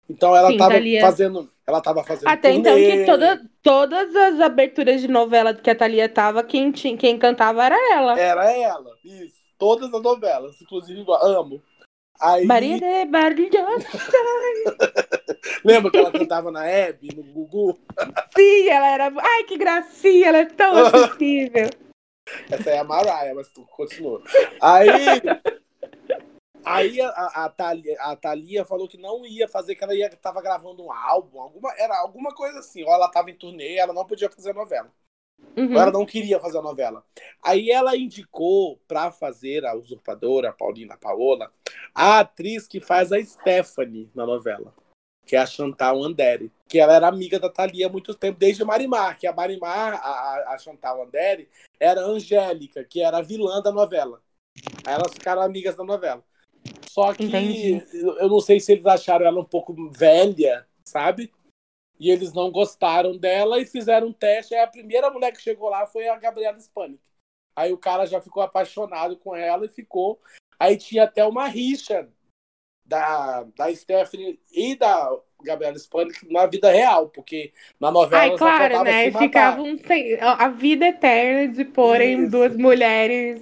B: Então ela estava fazendo. Ela tava fazendo.
A: Até turnê. então que toda, todas as aberturas de novela que a Thalia tava, quem, tinha, quem cantava era ela.
B: Era ela, isso. Todas as novelas, inclusive amo. Aí...
A: Maria de.
B: Lembra que ela cantava na Hebe, no Gugu?
A: Sim, ela era. Ai, que gracinha, ela é tão acessível.
B: Essa é a Mariah, mas tu continua. Aí. Aí a, a, Thalia, a Thalia falou que não ia fazer, que ela ia, tava gravando um álbum, alguma, era alguma coisa assim. Ou ela tava em turnê, ela não podia fazer a novela. Uhum. Ou ela não queria fazer a novela. Aí ela indicou para fazer a usurpadora, a Paulina Paola, a atriz que faz a Stephanie na novela que é a Chantal Andere, que ela era amiga da Thalia há muito tempo, desde Marimar, que a Marimar, a, a Chantal Andere, era Angélica, que era a vilã da novela. Aí elas ficaram amigas da novela. Só que Entendi. eu não sei se eles acharam ela um pouco velha, sabe? E eles não gostaram dela e fizeram um teste. Aí a primeira mulher que chegou lá foi a Gabriela Spanik. Aí o cara já ficou apaixonado com ela e ficou. Aí tinha até uma rixa da, da Stephanie e da Gabriela Spanik na vida real, porque na novela
A: Ai, claro, né? Ficavam sem, a vida eterna de porem Isso. duas mulheres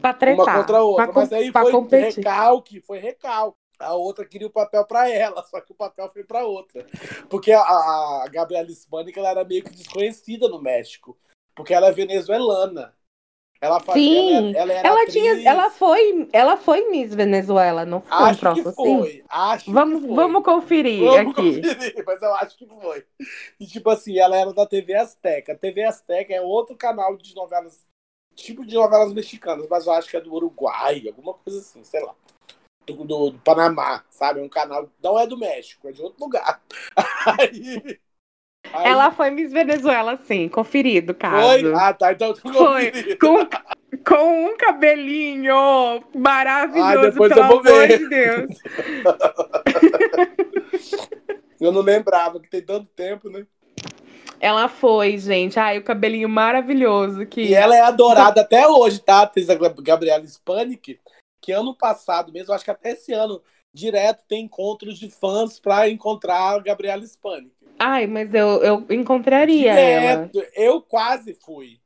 A: pra tretar.
B: Uma contra a outra. Mas aí foi competir. recalque, foi recalque. A outra queria o papel para ela, só que o papel foi para outra. Porque a, a Gabriela Spanik ela era meio que desconhecida no México, porque ela é venezuelana. Ela fazia,
A: Sim, ela, ela, ela tinha, ela foi, ela foi Miss Venezuela, não foi
B: acho
A: um
B: que foi, assim? Acho
A: vamos,
B: que foi.
A: vamos conferir
B: vamos
A: aqui.
B: Conferir, mas eu acho que foi. E tipo assim, ela era da TV Azteca. A TV Azteca é outro canal de novelas, tipo de novelas mexicanas, mas eu acho que é do Uruguai, alguma coisa assim, sei lá. Do, do, do Panamá, sabe? É um canal, não é do México, é de outro lugar. Aí
A: Aí... Ela foi Miss Venezuela, sim, conferido, caso.
B: Foi? Ah, tá, então
A: Foi, com, com um cabelinho maravilhoso, ah, pelo amor de Deus.
B: eu não lembrava, que tem tanto tempo, né?
A: Ela foi, gente. Ai, o cabelinho maravilhoso. Que...
B: E ela é adorada até hoje, tá? A atriz Gabriela Spanik, que ano passado mesmo, acho que até esse ano, direto tem encontros de fãs pra encontrar a Gabriela Hispânica.
A: Ai, mas eu, eu encontraria ela.
B: Direto. Eu quase fui.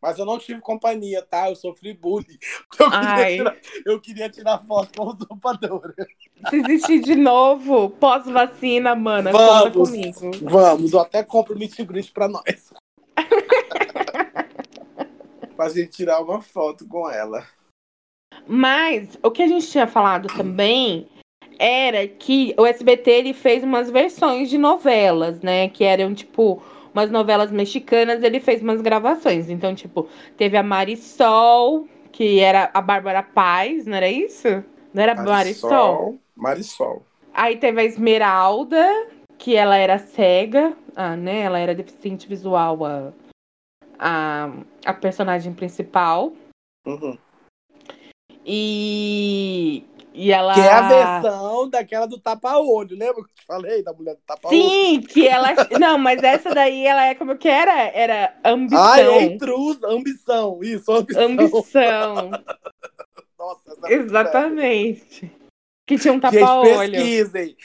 B: Mas eu não tive companhia, tá? Eu sofri bullying. Eu queria, tirar, eu queria tirar foto com a usurpadora.
A: Se existir de novo, pós-vacina, mana,
B: Vamos.
A: comigo.
B: Vamos, eu até compro o meet greet pra nós. pra gente tirar uma foto com ela.
A: Mas o que a gente tinha falado também era que o SBT ele fez umas versões de novelas, né? Que eram tipo umas novelas mexicanas, ele fez umas gravações. Então, tipo, teve a Marisol, que era a Bárbara Paz, não era isso? Não era Marisol?
B: Marisol. Marisol.
A: Aí teve a Esmeralda, que ela era cega, ah, né? Ela era deficiente visual, a, a, a personagem principal.
B: Uhum.
A: E, e ela.
B: Que é a versão daquela do tapa-olho. Lembra que eu te falei da mulher do tapa-olho?
A: Sim, que ela. Não, mas essa daí ela é como que era? Era ambição.
B: Ah, é intrusa, ambição. Isso, ambição.
A: ambição.
B: Nossa, essa é.
A: Exatamente. Que tinha um tapa-olho.
B: pesquisem.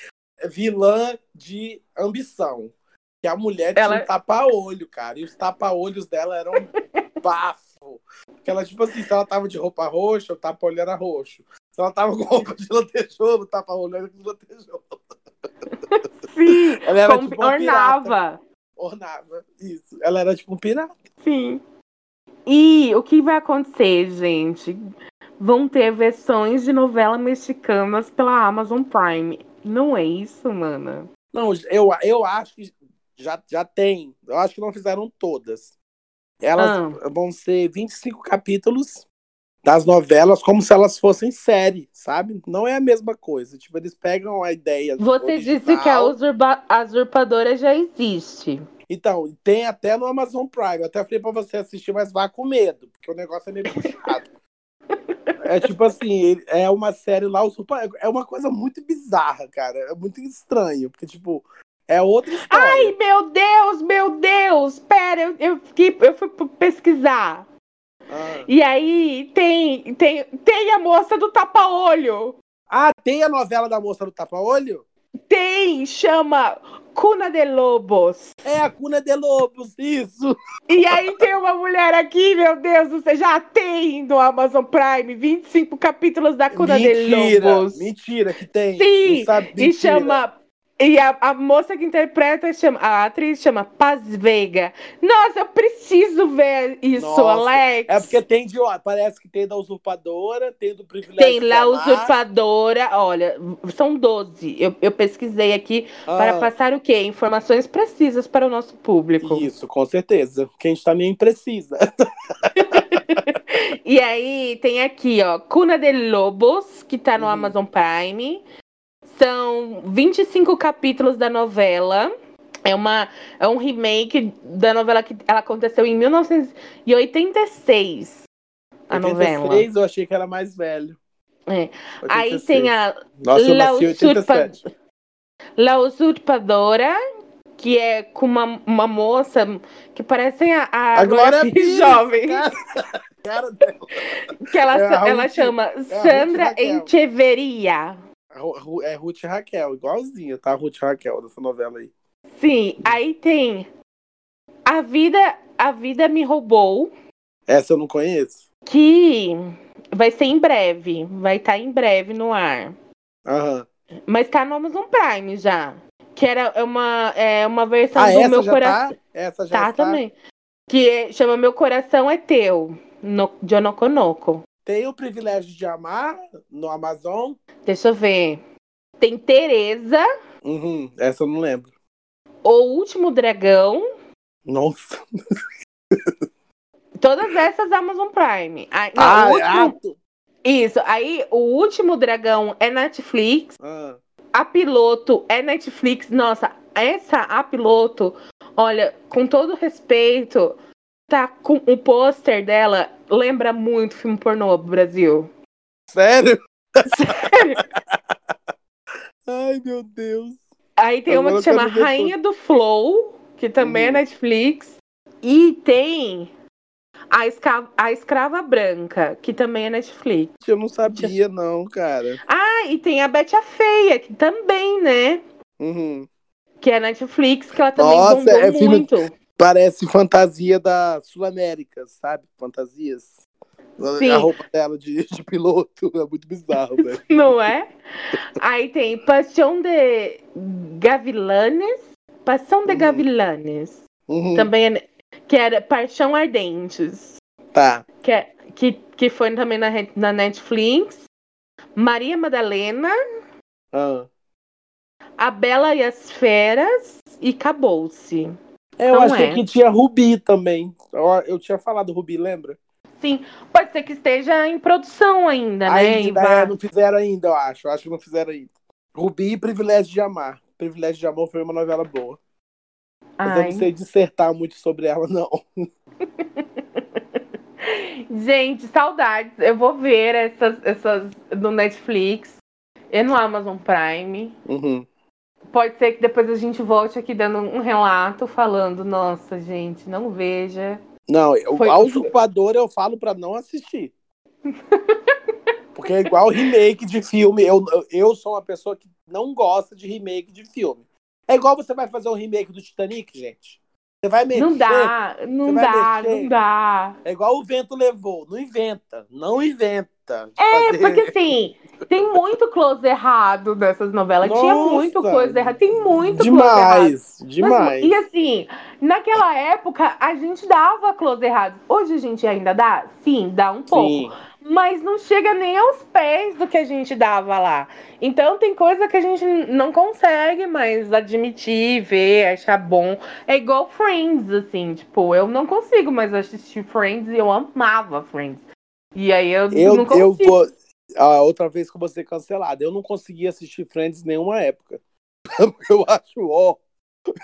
B: Vilã de ambição. Que a mulher tinha
A: Ela-
B: um tapa-olho, cara. E os tapa-olhos dela eram bafo. Porque ela, tipo assim, se ela tava de roupa roxa, o tapa-olho era roxo. Se ela tava com roupa de lantejouro, o tapa-olho era de lantejouro.
A: Sim,
B: Ela era
A: com-
B: tipo
A: ornava.
B: Ornava. Isso. Ela era tipo um pirata.
A: Sim. E o que vai acontecer, gente? Vão ter versões de novelas mexicanas pela Amazon Prime. Não é isso, mana?
B: Não, eu, eu acho que já, já tem. Eu acho que não fizeram todas. Elas
A: Ah.
B: vão ser 25 capítulos das novelas como se elas fossem série, sabe? Não é a mesma coisa. Tipo, eles pegam a ideia.
A: Você
B: original.
A: disse que a usurpadora já existe.
B: Então, tem até no Amazon Prime. Eu até falei pra você assistir, mas vá com medo, porque o negócio é meio puxado. É tipo assim, é uma série lá, é uma coisa muito bizarra, cara. É muito estranho, porque, tipo, é outra história.
A: Ai, meu Deus, meu Deus! Pera, eu, eu, fiquei, eu fui pesquisar.
B: Ah.
A: E aí tem, tem, tem a moça do tapa-olho.
B: Ah, tem a novela da moça do tapa-olho?
A: Tem, chama Cuna de Lobos.
B: É a Cuna de Lobos, isso.
A: E aí tem uma mulher aqui, meu Deus, você já tem no Amazon Prime 25 capítulos da Cuna de
B: mentira,
A: Lobos.
B: mentira que tem.
A: Sim,
B: sabe,
A: E chama. E a, a moça que interpreta, chama, a atriz chama Paz Veiga. Nossa, eu preciso ver isso,
B: Nossa,
A: Alex.
B: É porque tem de, ó, parece que tem da usurpadora, tem do privilégio
A: Tem lá usurpadora, olha, são 12. Eu, eu pesquisei aqui para
B: Ah,
A: passar o quê? Informações precisas para o nosso público.
B: Isso, com certeza. Quem está nem precisa.
A: E aí tem aqui, ó, Cuna de Lobos, que tá no
B: Uhum.
A: Amazon Prime. São 25 capítulos da novela. É, uma, é um remake da novela que ela aconteceu em 1986. A novela.
B: 86 eu achei que era mais velho.
A: É. Aí
B: 86.
A: tem a
B: Nossa, eu
A: La,
B: nasci em
A: Usurpa...
B: 87.
A: La Usurpadora, que é com uma, uma moça que parece a, a,
B: A Glória
A: Pires
B: Pires,
A: jovem.
B: cara. Cara.
A: Que ela,
B: É
A: ela chama
B: Ruth
A: Sandra
B: Raquel.
A: Encheveria.
B: É Ruth e Raquel, igualzinha, tá? Ruth e Raquel dessa novela aí.
A: Sim, aí tem A Vida, a Vida Me Roubou,
B: Essa eu não conheço.
A: que vai ser em breve, vai estar em breve no ar.
B: Aham.
A: Mas tá no Amazon Prime já. Que era uma, é uma versão
B: Ah,
A: do meu coração.
B: tá? Essa já
A: Tá
B: está?
A: também. Que é- chama Meu Coração é Teu, no, de Onokonoko.
B: Tem o privilégio de amar no Amazon?
A: Deixa eu ver. Tem Tereza,
B: Uhum, essa eu não lembro.
A: O Último Dragão.
B: Nossa.
A: Todas essas Amazon Prime. Ah, não,
B: Ah,
A: o último- Isso, aí o último dragão é Netflix,
B: ah.
A: a piloto é Netflix. Nossa, essa a piloto, olha, com todo respeito, tá com o pôster dela, lembra muito filme pornô do Brasil.
B: Sério? Ai, meu Deus.
A: Aí tem uma
B: Agora
A: que
B: eu
A: chama Rainha do Flow, que também é
B: Uhum.
A: Netflix. E tem a, esca- a Escrava Branca, que também é Netflix.
B: Eu não sabia, não, cara.
A: Ah, e tem a Betty a Feia, que também, né?
B: Uhum.
A: Que é Netflix, que ela também
B: Nossa,
A: bombou
B: é filme-
A: muito.
B: Parece fantasia da Sul-América, sabe? Fantasias.
A: Sim.
B: A roupa dela de, de piloto é muito bizarro, velho.
A: Não é? Aí tem Paixão de Gavilanes. Paixão de
B: Uhum.
A: Gavilanes.
B: Uhum.
A: Também é, que era Paixão Ardentes.
B: Tá.
A: Que, é- que, que foi também na, na Netflix. Maria Madalena,
B: Ah.
A: A Bela e as Feras e Acabou-se.
B: É, Eu
A: Não
B: achei
A: é.
B: que tinha Rubi também. Eu, eu tinha falado Rubi, lembra?
A: Sim, pode ser que esteja em produção ainda, né?
B: Ainda é, não fizeram ainda, eu acho. Eu acho que não fizeram ainda. Rubi e Privilégio de Amar. Privilégio de Amor foi uma novela boa. Mas eu
A: Ai.
B: não sei dissertar muito sobre ela, não.
A: Gente, saudades. Eu vou ver essas, essas no Netflix e no Amazon Prime.
B: Uhum.
A: Pode ser que depois a gente volte aqui dando um relato falando, nossa, gente, não veja.
B: Não,
A: Foi-
B: a usurpadora eu falo pra não assistir. Porque é igual remake de filme. Eu, eu- sou uma pessoa que não gosta de remake de filme. É igual você vai fazer um remake do Titanic, gente. Você vai mexer.
A: Não dá, não dá,
B: mexer?
A: não dá.
B: É igual o vento levou. Não inventa. Não inventa.
A: É,
B: fazer-
A: porque assim, tem muito close errado nessas novelas. Tinha
B: Nossa.
A: muito close errado. Tem muito close errado.
B: Demais. Demais.
A: E assim, naquela época a gente dava close errado. Hoje a gente ainda dá? Sim, dá um pouco.
B: Sim.
A: Mas não chega nem aos pés do que a gente dava lá. Então tem coisa que a gente não consegue mais admitir, ver, achar bom. É igual Friends, assim, tipo, eu não consigo mais assistir Friends e eu amava Friends. E aí eu,
B: Eu,
A: não
B: eu
A: consigo.
B: vou. A outra vez que eu vou ser cancelado. Eu não consegui assistir Friends em nenhuma época. Eu acho ó.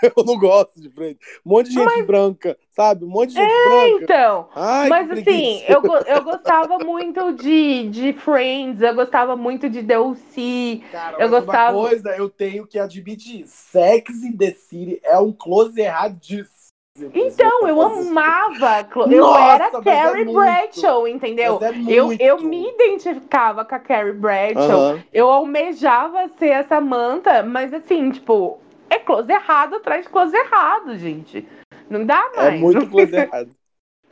B: Eu não gosto de Friends. Um monte de gente branca, sabe? Um monte de gente branca.
A: Então,
B: Ai,
A: Mas assim, eu, eu gostava muito de, de Friends, eu gostava muito de DLC.
B: Cara,
A: eu
B: mas
A: gostava-
B: Uma coisa eu tenho que admitir: Sex in the City é um close erradíssimo.
A: Então, eu amava. Eu
B: Nossa,
A: era
B: é
A: Carrie
B: muito.
A: Bradshaw, entendeu?
B: é
A: Eu, eu me identificava com a Carrie Bradshaw.
B: Aham.
A: Eu almejava ser essa Samantha, mas assim, tipo, é close errado atrás de close errado, gente. Não dá
B: É
A: mais.
B: muito close errado.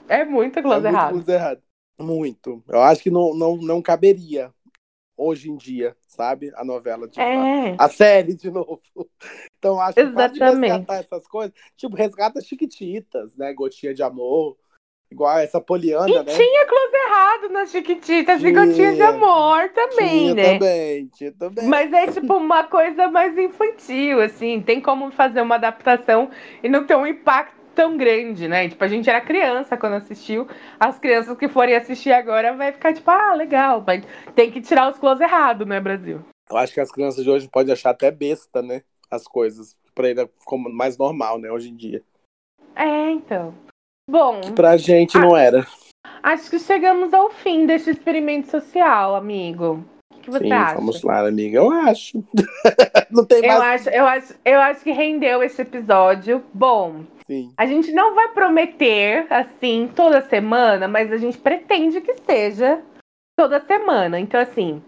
A: É muito
B: É
A: close
B: muito
A: errado.
B: close errado. Muito. Eu acho que não, não, não caberia hoje em dia, sabe? A novela de
A: É.
B: a série de novo. Então acho que para de
A: Exatamente.
B: resgatar essas coisas, tipo, resgata Chiquititas, né? Gotinha de amor, igual essa Poliana,
A: E
B: né?
A: tinha close errado nas Chiquititas e
B: Tinha.
A: Gotinha de Amor também,
B: tinha
A: né?
B: também, tinha também.
A: Mas é tipo uma coisa mais infantil, assim. Tem como fazer uma adaptação e não ter um impacto tão grande, né? Tipo, a gente era criança quando assistiu. As crianças que forem assistir agora vai ficar tipo, ah, legal. Mas tem que tirar os close errado, né, Brasil?
B: Eu acho que as crianças de hoje podem achar até besta, né? As coisas. Pra ele ficou mais normal, né? Hoje em dia.
A: É, então. Bom,
B: Pra gente não era.
A: acho que chegamos ao fim deste experimento social, amigo. O que você
B: Sim,
A: acha?
B: vamos lá, amiga. Eu acho. não tem
A: Eu
B: mais.
A: acho, eu, acho, eu acho que rendeu esse episódio. Bom,
B: Sim.
A: a gente não vai prometer assim toda semana, mas a gente pretende que seja toda semana. Então, assim,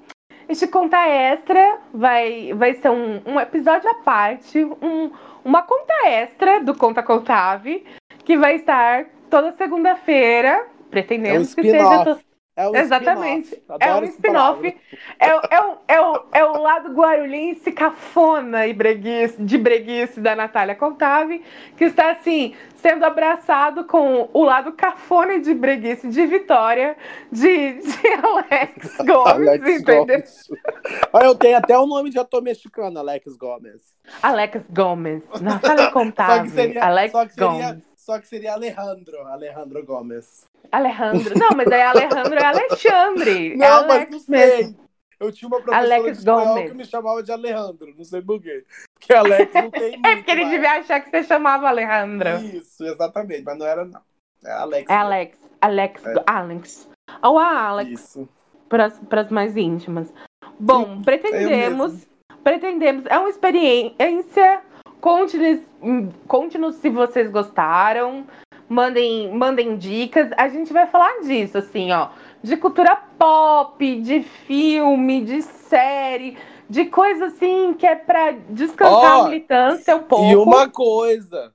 A: este conta extra vai, vai ser um, um episódio à parte, um, uma conta extra do Conta Contave, que vai estar toda segunda-feira.
B: É um
A: Pretendemos que seja. to-
B: É um
A: Exatamente. É um spin-off. É, o- é, o- é, o, é o lado guarulhense cafona e breguice, de breguice da Natália Contave, que está assim, sendo abraçado com o lado cafona e de breguice de Vitória, de, de Alex Gomes,
B: Alex
A: entendeu?
B: Gomes. Olha, eu tenho até o nome de ator mexicano, Alex Gomes.
A: Alex Gomes. Natália Contave. Alex Gomes.
B: Só que seria Alejandro, Alejandro Gomes.
A: Alejandro. Não, mas aí Alejandro é Alexandre. é
B: Não,
A: Alex
B: mas não sei.
A: mesmo.
B: Eu tinha uma professora
A: Alex
B: de espanhol que me chamava de Alejandro, não sei por quê. Porque Alex não tem muito.
A: É porque ele
B: mais.
A: devia achar que você chamava Alejandro.
B: Isso, exatamente, mas não era não. É Alex.
A: É Alex. Alex.
B: É.
A: Alex. Ou a Alex.
B: Isso.
A: para as mais íntimas. Bom, pretendemos, pretendemos, é uma experiência. Conte-nos conte se vocês gostaram. Mandem, mandem dicas. A gente vai falar disso, assim, ó. de cultura pop, de filme, de série, de coisa assim que é pra descansar
B: Ó,
A: a militância um pouco.
B: E uma coisa,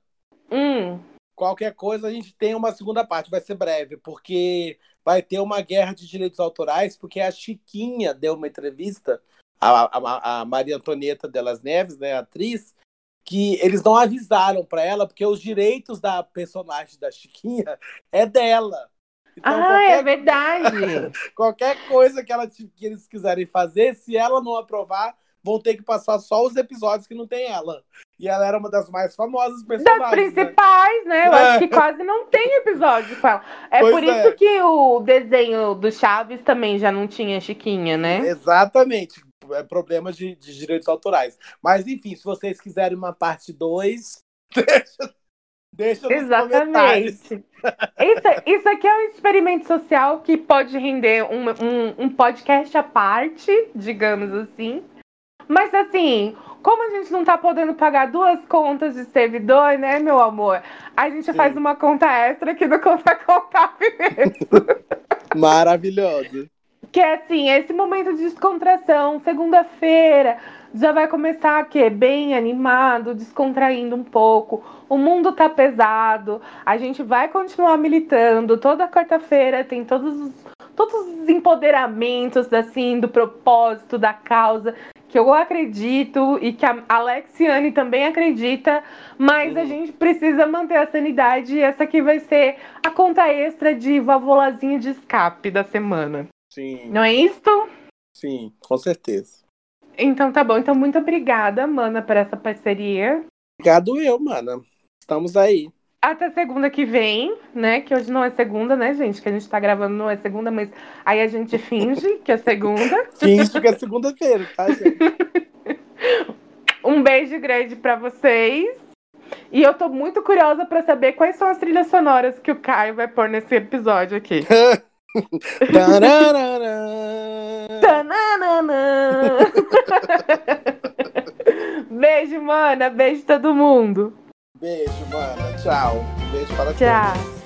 A: Hum,
B: qualquer coisa a gente tem uma segunda parte, vai ser breve, porque vai ter uma guerra de direitos autorais, porque a Chiquinha deu uma entrevista, a, a, a Maria Antonieta Delas Neves, né, a atriz, que eles não avisaram pra ela, porque os direitos da personagem da Chiquinha é dela. Então,
A: ah, é
B: qualquer,
A: verdade.
B: qualquer coisa que, ela, que eles quiserem fazer, se ela não aprovar, vão ter que passar só os episódios que não tem ela. E ela era uma das mais famosas
A: Das
B: personagens. né?
A: principais, né? Eu
B: É.
A: acho que quase não tem episódio com ela. É
B: Pois
A: por
B: é.
A: isso que o desenho do Chaves também já não tinha Chiquinha, né?
B: Exatamente. É problema de, de direitos autorais. Mas, enfim, se vocês quiserem uma parte 2, deixa, deixa nos comentários.
A: Exatamente. Isso, isso aqui é um experimento social que pode render um, um, um podcast à parte, digamos assim. Mas assim, como a gente não tá podendo pagar duas contas de servidor, né, meu amor? A gente
B: Sim.
A: faz uma conta extra aqui do Conta Contábil mesmo.
B: Maravilhoso.
A: Que é assim, esse momento de descontração, segunda-feira, já vai começar que bem animado, descontraindo um pouco. O mundo tá pesado, a gente vai continuar militando. Toda quarta-feira tem todos os, todos os empoderamentos assim do propósito da causa que eu acredito e que a Alexiane também acredita, mas a
B: Uhum.
A: gente precisa manter a sanidade e essa aqui vai ser a conta extra de valvulazinha de escape da semana.
B: Sim,
A: Não é isso?
B: sim, com certeza.
A: Então tá bom. Então muito obrigada, Mana, por essa parceria.
B: Obrigado eu, mano. Estamos aí.
A: Até segunda que vem, né? Que hoje não é segunda, né, gente? Que a gente tá gravando não é segunda, mas aí a gente finge que é segunda.
B: Finge que é segunda-feira, tá, gente?
A: Um beijo grande pra vocês. E eu tô muito curiosa pra saber quais são as trilhas sonoras que o Caio vai pôr nesse episódio aqui. Beijo, mana. Beijo todo mundo.
B: Beijo, mano. Tchau. Beijo para
A: Tchau.
B: todos.